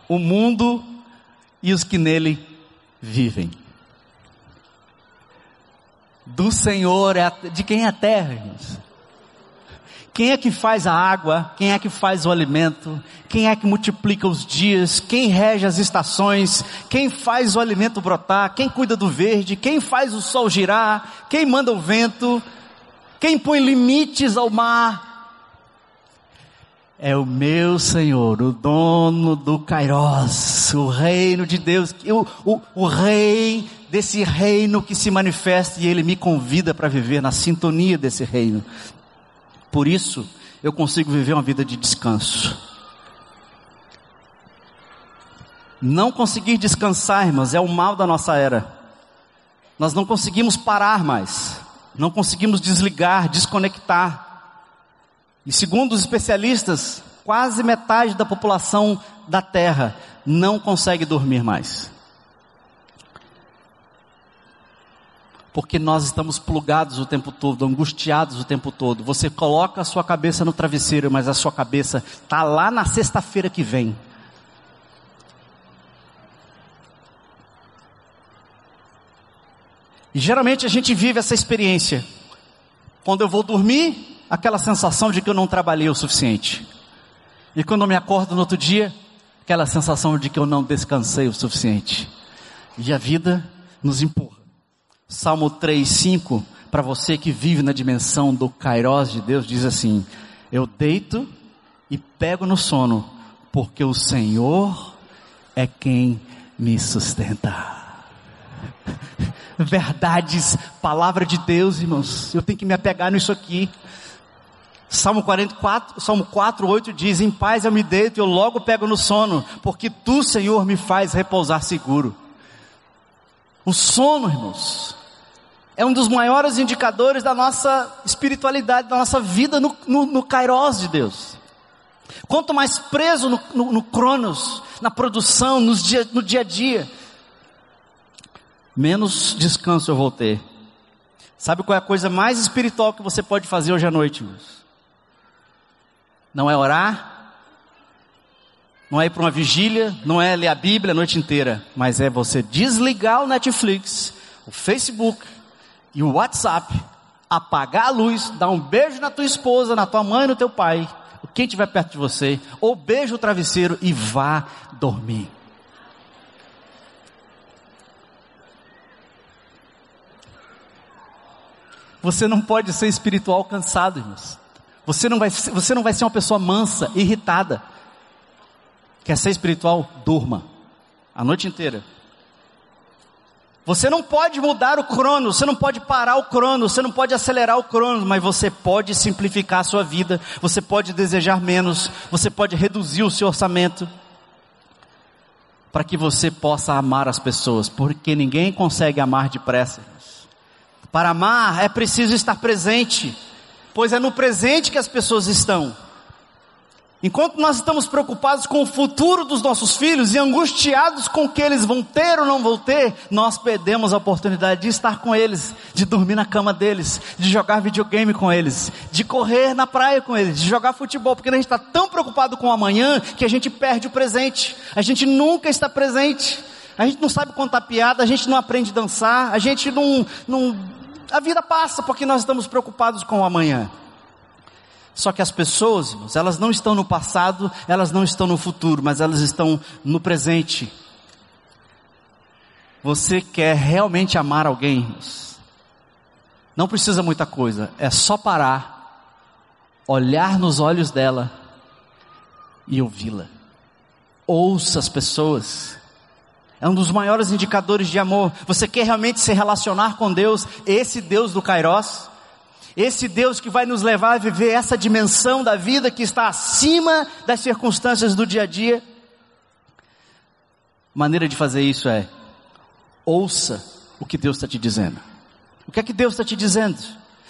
o mundo e os que nele vivem. Do Senhor é a, de quem é a terra, irmãos? Quem é que faz a água? Quem é que faz o alimento? Quem é que multiplica os dias? Quem rege as estações? Quem faz o alimento brotar? Quem cuida do verde? Quem faz o sol girar? Quem manda o vento? Quem põe limites ao mar? É o meu Senhor, o dono do Kairos, o reino de Deus, o, o, o rei desse reino que se manifesta e ele me convida para viver na sintonia desse reino. Por isso, eu consigo viver uma vida de descanso. Não conseguir descansar, irmãos, é o mal da nossa era. Nós não conseguimos parar mais. Não conseguimos desligar, desconectar. E segundo os especialistas, quase metade da população da Terra não consegue dormir mais. Porque nós estamos plugados o tempo todo, angustiados o tempo todo. Você coloca a sua cabeça no travesseiro, mas a sua cabeça está lá na sexta-feira que vem. E geralmente a gente vive essa experiência. Quando eu vou dormir, aquela sensação de que eu não trabalhei o suficiente. E quando eu me acordo no outro dia, aquela sensação de que eu não descansei o suficiente. E a vida nos empurra Salmo 3, 5, para você que vive na dimensão do Kairos de Deus, diz assim: Eu deito e pego no sono, porque o Senhor é quem me sustenta. Verdades, palavra de Deus, irmãos. Eu tenho que me apegar nisso aqui. Salmo 44, Salmo 4, 8 diz: Em paz eu me deito e eu logo pego no sono, porque tu, Senhor, me faz repousar seguro. O sono, irmãos, é um dos maiores indicadores da nossa espiritualidade, da nossa vida no, no, no Kairos de Deus. Quanto mais preso no, no, no Cronos, na produção, nos dia, no dia a dia, menos descanso eu vou ter. Sabe qual é a coisa mais espiritual que você pode fazer hoje à noite, irmãos? Não é orar, não é ir para uma vigília, não é ler a Bíblia a noite inteira, mas é você desligar o Netflix, o Facebook e o WhatsApp, apagar a luz, dar um beijo na tua esposa, na tua mãe, no teu pai, quem estiver perto de você, ou beije o travesseiro e vá dormir. Você não pode ser espiritual cansado, irmãos. Você não vai, você não vai ser uma pessoa mansa, irritada. Quer ser espiritual? Durma. A noite inteira. Você não pode mudar o crono, você não pode parar o crono, você não pode acelerar o crono, mas você pode simplificar a sua vida, você pode desejar menos, você pode reduzir o seu orçamento, para que você possa amar as pessoas, porque ninguém consegue amar depressa. Para amar é preciso estar presente, pois é no presente que as pessoas estão. Enquanto nós estamos preocupados com o futuro dos nossos filhos e angustiados com o que eles vão ter ou não vão ter, nós perdemos a oportunidade de estar com eles, de dormir na cama deles, de jogar videogame com eles, de correr na praia com eles, de jogar futebol, porque a gente está tão preocupado com o amanhã que a gente perde o presente. A gente nunca está presente. A gente não sabe contar piada, a gente não aprende a dançar, a gente não, não, a vida passa porque nós estamos preocupados com o amanhã. Só que as pessoas, irmãos, elas não estão no passado, elas não estão no futuro, mas elas estão no presente. Você quer realmente amar alguém? Irmãos? Não precisa muita coisa, é só parar, olhar nos olhos dela e ouvi-la. Ouça as pessoas. É um dos maiores indicadores de amor. Você quer realmente se relacionar com Deus, esse Deus do Kairos? Esse Deus que vai nos levar a viver essa dimensão da vida que está acima das circunstâncias do dia a dia. Maneira de fazer isso é ouça o que Deus está te dizendo. O que é que Deus está te dizendo?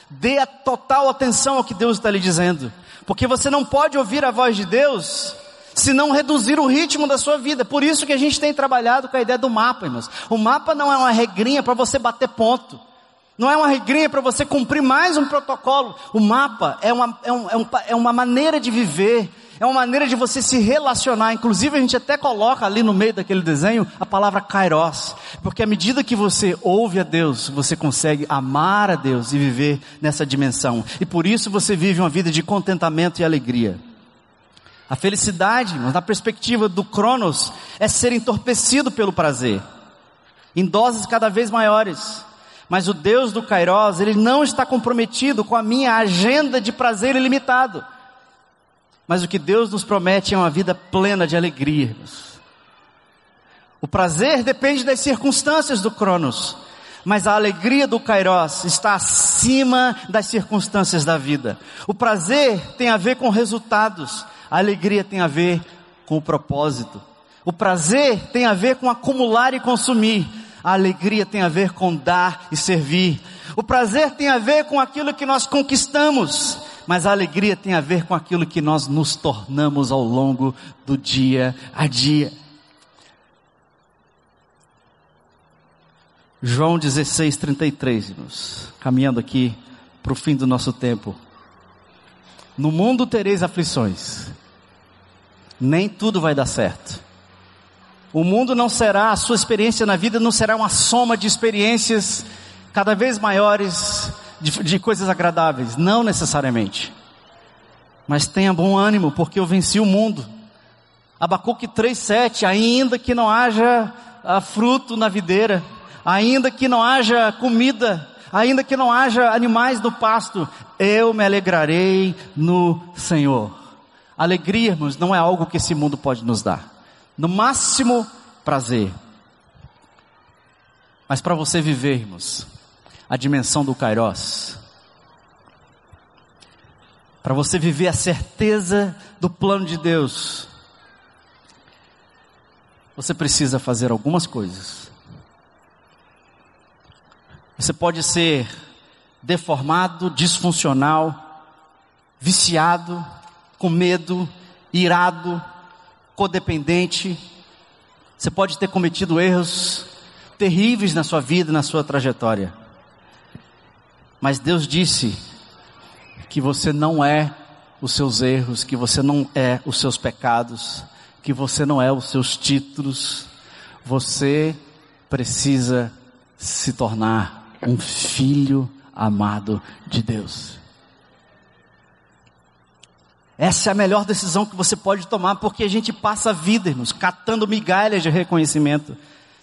Dê a total atenção ao que Deus está lhe dizendo, porque você não pode ouvir a voz de Deus se não reduzir o ritmo da sua vida. Por isso que a gente tem trabalhado com a ideia do mapa, irmãos. O mapa não é uma regrinha para você bater ponto. Não é uma regrinha para você cumprir mais um protocolo. O mapa é uma, é, um, é, um, é uma maneira de viver, é uma maneira de você se relacionar. Inclusive a gente até coloca ali no meio daquele desenho a palavra kairos. Porque à medida que você ouve a Deus, você consegue amar a Deus e viver nessa dimensão. E por isso você vive uma vida de contentamento e alegria. A felicidade, mas na perspectiva do Cronos, é ser entorpecido pelo prazer. Em doses cada vez maiores. Mas o Deus do Kairos, ele não está comprometido com a minha agenda de prazer ilimitado. Mas o que Deus nos promete é uma vida plena de alegria. O prazer depende das circunstâncias do Cronos, mas a alegria do Kairos está acima das circunstâncias da vida. O prazer tem a ver com resultados, a alegria tem a ver com o propósito. O prazer tem a ver com acumular e consumir. A alegria tem a ver com dar e servir. O prazer tem a ver com aquilo que nós conquistamos, mas a alegria tem a ver com aquilo que nós nos tornamos ao longo do dia a dia. João 16, 33, irmãos, caminhando aqui para o fim do nosso tempo. No mundo tereis aflições, nem tudo vai dar certo. O mundo não será, a sua experiência na vida não será uma soma de experiências cada vez maiores de, de coisas agradáveis. Não necessariamente. Mas tenha bom ânimo, porque eu venci o mundo. Abacuque 3,7, ainda que não haja ah, fruto na videira, ainda que não haja comida, ainda que não haja animais no pasto, eu me alegrarei no Senhor. Alegria, irmãos, não é algo que esse mundo pode nos dar. No máximo, prazer. Mas para você vivermos a dimensão do Kairos, para você viver a certeza do plano de Deus, você precisa fazer algumas coisas. Você pode ser deformado, disfuncional, viciado, com medo, irado, codependente. Você pode ter cometido erros terríveis na sua vida, na sua trajetória. Mas Deus disse que você não é os seus erros, que você não é os seus pecados, que você não é os seus títulos. Você precisa se tornar um filho amado de Deus. Essa é a melhor decisão que você pode tomar, porque a gente passa a vida, irmãos, catando migalhas de reconhecimento,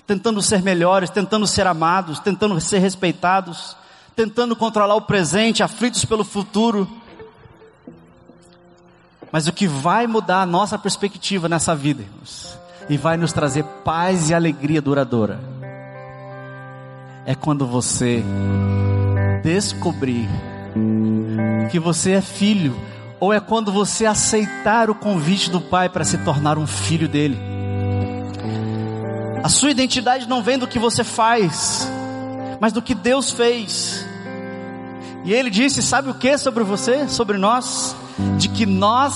tentando ser melhores, tentando ser amados, tentando ser respeitados, tentando controlar o presente, aflitos pelo futuro. Mas o que vai mudar a nossa perspectiva nessa vida, irmãos, e vai nos trazer paz e alegria duradoura, é quando você descobrir que você é filho, ou é quando você aceitar o convite do Pai para se tornar um filho dele. A sua identidade não vem do que você faz, mas do que Deus fez. E ele disse: Sabe o que sobre você, sobre nós? De que nós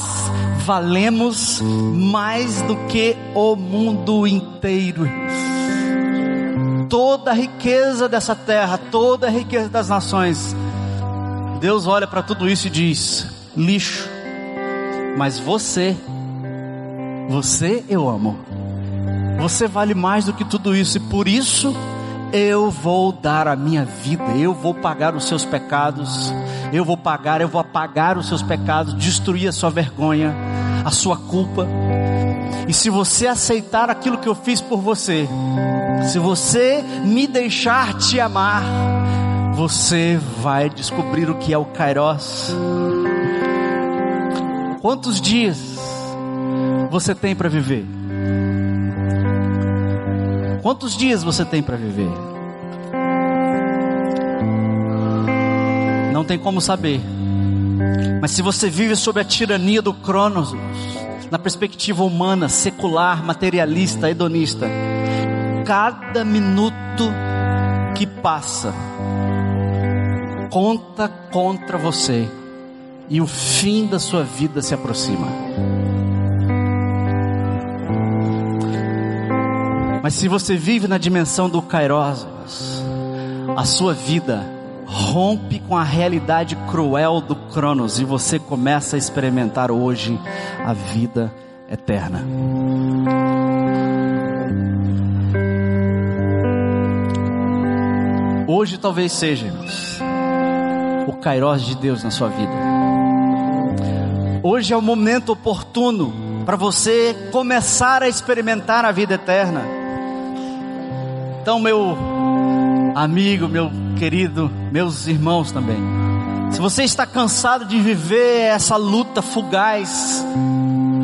valemos mais do que o mundo inteiro toda a riqueza dessa terra, toda a riqueza das nações. Deus olha para tudo isso e diz: lixo, mas você, você eu amo. Você vale mais do que tudo isso e por isso eu vou dar a minha vida, eu vou pagar os seus pecados, eu vou pagar, eu vou apagar os seus pecados, destruir a sua vergonha, a sua culpa. E se você aceitar aquilo que eu fiz por você, se você me deixar te amar, você vai descobrir o que é o Kairos. Quantos dias você tem para viver? Quantos dias você tem para viver? Não tem como saber. Mas se você vive sob a tirania do Cronos, na perspectiva humana, secular, materialista, hedonista, cada minuto que passa conta contra você e o fim da sua vida se aproxima. Mas se você vive na dimensão do Kairos, a sua vida rompe com a realidade cruel do Cronos e você começa a experimentar hoje a vida eterna. Hoje talvez seja o Kairos de Deus na sua vida. Hoje é o momento oportuno para você começar a experimentar a vida eterna. Então, meu amigo, meu querido, meus irmãos também. Se você está cansado de viver essa luta fugaz,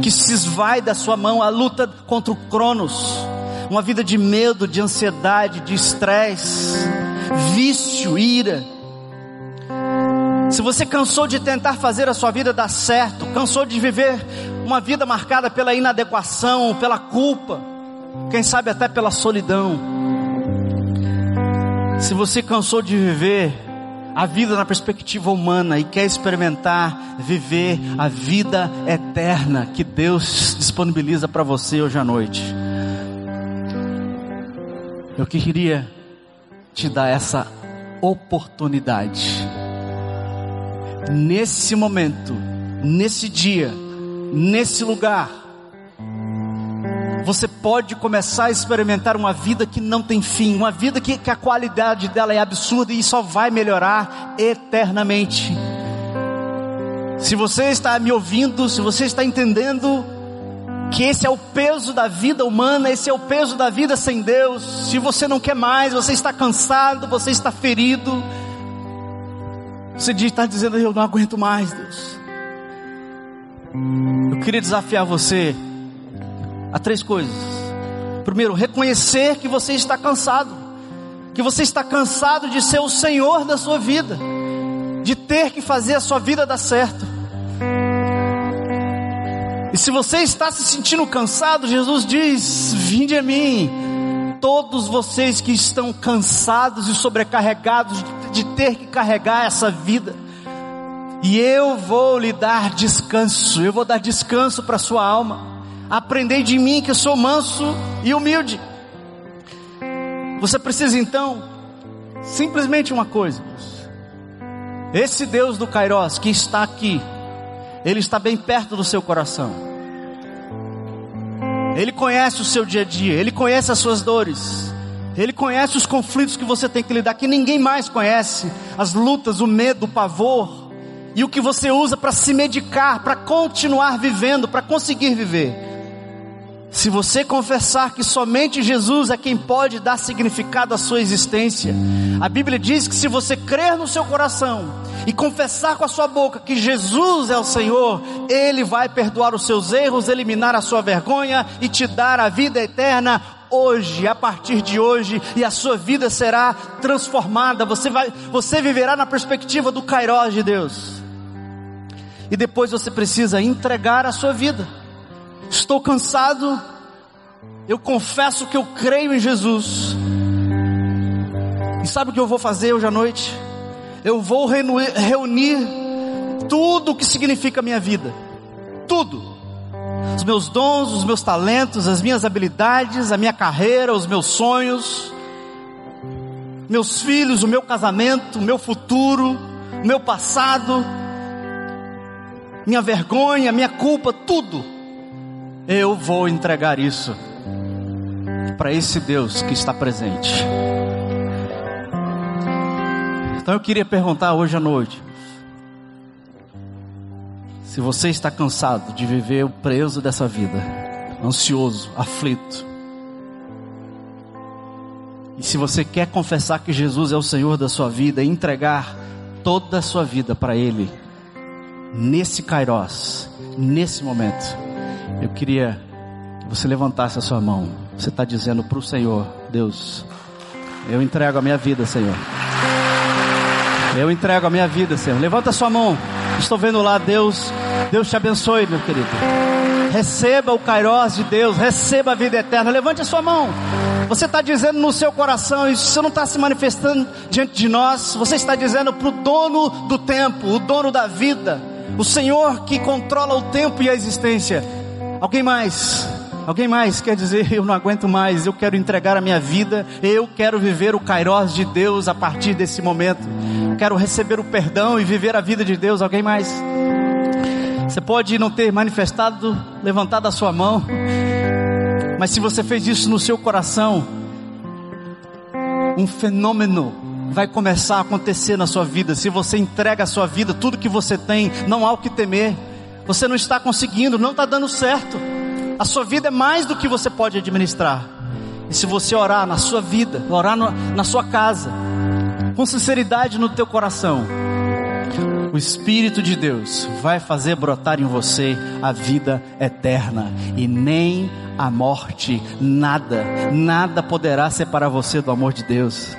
que se esvai da sua mão, a luta contra o Cronos, uma vida de medo, de ansiedade, de estresse, vício, ira. Se você cansou de tentar fazer a sua vida dar certo, cansou de viver uma vida marcada pela inadequação, pela culpa, quem sabe até pela solidão, se você cansou de viver a vida na perspectiva humana e quer experimentar viver a vida eterna que Deus disponibiliza para você hoje à noite, eu queria te dar essa oportunidade. Nesse momento, nesse dia, nesse lugar, você pode começar a experimentar uma vida que não tem fim, uma vida que, que a qualidade dela é absurda e só vai melhorar eternamente. Se você está me ouvindo, se você está entendendo que esse é o peso da vida humana, esse é o peso da vida sem Deus. Se você não quer mais, você está cansado, você está ferido, você está dizendo: Eu não aguento mais, Deus. Eu queria desafiar você a três coisas. Primeiro, reconhecer que você está cansado, que você está cansado de ser o Senhor da sua vida, de ter que fazer a sua vida dar certo. E se você está se sentindo cansado, Jesus diz: Vinde a mim, todos vocês que estão cansados e sobrecarregados de ter que carregar essa vida, e eu vou lhe dar descanso, eu vou dar descanso para sua alma. Aprendei de mim que sou manso e humilde. Você precisa então, simplesmente uma coisa, esse Deus do Kairos que está aqui, Ele está bem perto do seu coração. Ele conhece o seu dia a dia, Ele conhece as suas dores, Ele conhece os conflitos que você tem que lidar, que ninguém mais conhece, as lutas, o medo, o pavor, e o que você usa para se medicar, para continuar vivendo, para conseguir viver. Se você confessar que somente Jesus é quem pode dar significado à sua existência, a Bíblia diz que se você crer no seu coração e confessar com a sua boca que Jesus é o Senhor, Ele vai perdoar os seus erros, eliminar a sua vergonha e te dar a vida eterna hoje, a partir de hoje, e a sua vida será transformada. Você vai, você viverá na perspectiva do Kairos de Deus. E depois você precisa entregar a sua vida. Estou cansado. Eu confesso que eu creio em Jesus. E sabe o que eu vou fazer hoje à noite? Eu vou reunir tudo o que significa a minha vida. Tudo. Os meus dons, os meus talentos, as minhas habilidades, a minha carreira, os meus sonhos, meus filhos, o meu casamento, o meu futuro, o meu passado, minha vergonha, minha culpa, tudo. Eu vou entregar isso para esse Deus que está presente. Então eu queria perguntar hoje à noite: se você está cansado de viver o preso dessa vida, ansioso, aflito, e se você quer confessar que Jesus é o Senhor da sua vida e entregar toda a sua vida para Ele, nesse Kairos, nesse momento, eu queria que você levantasse a sua mão. Você está dizendo para o Senhor, Deus, eu entrego a minha vida, Senhor. Eu entrego a minha vida, Senhor. Levanta a sua mão. Estou vendo lá, Deus. Deus te abençoe, meu querido. Receba o Kairos de Deus, receba a vida eterna. Levante a sua mão. Você está dizendo no seu coração, isso não está se manifestando diante de nós. Você está dizendo para o dono do tempo, o dono da vida, o Senhor que controla o tempo e a existência. Alguém mais? Alguém mais quer dizer, eu não aguento mais, eu quero entregar a minha vida, eu quero viver o Kairos de Deus a partir desse momento. Quero receber o perdão e viver a vida de Deus. Alguém mais? Você pode não ter manifestado, levantado a sua mão, mas se você fez isso no seu coração, um fenômeno vai começar a acontecer na sua vida. Se você entrega a sua vida, tudo que você tem, não há o que temer. Você não está conseguindo, não está dando certo. A sua vida é mais do que você pode administrar. E se você orar na sua vida, orar no, na sua casa, com sinceridade no teu coração, o Espírito de Deus vai fazer brotar em você a vida eterna e nem a morte, nada, nada poderá separar você do amor de Deus.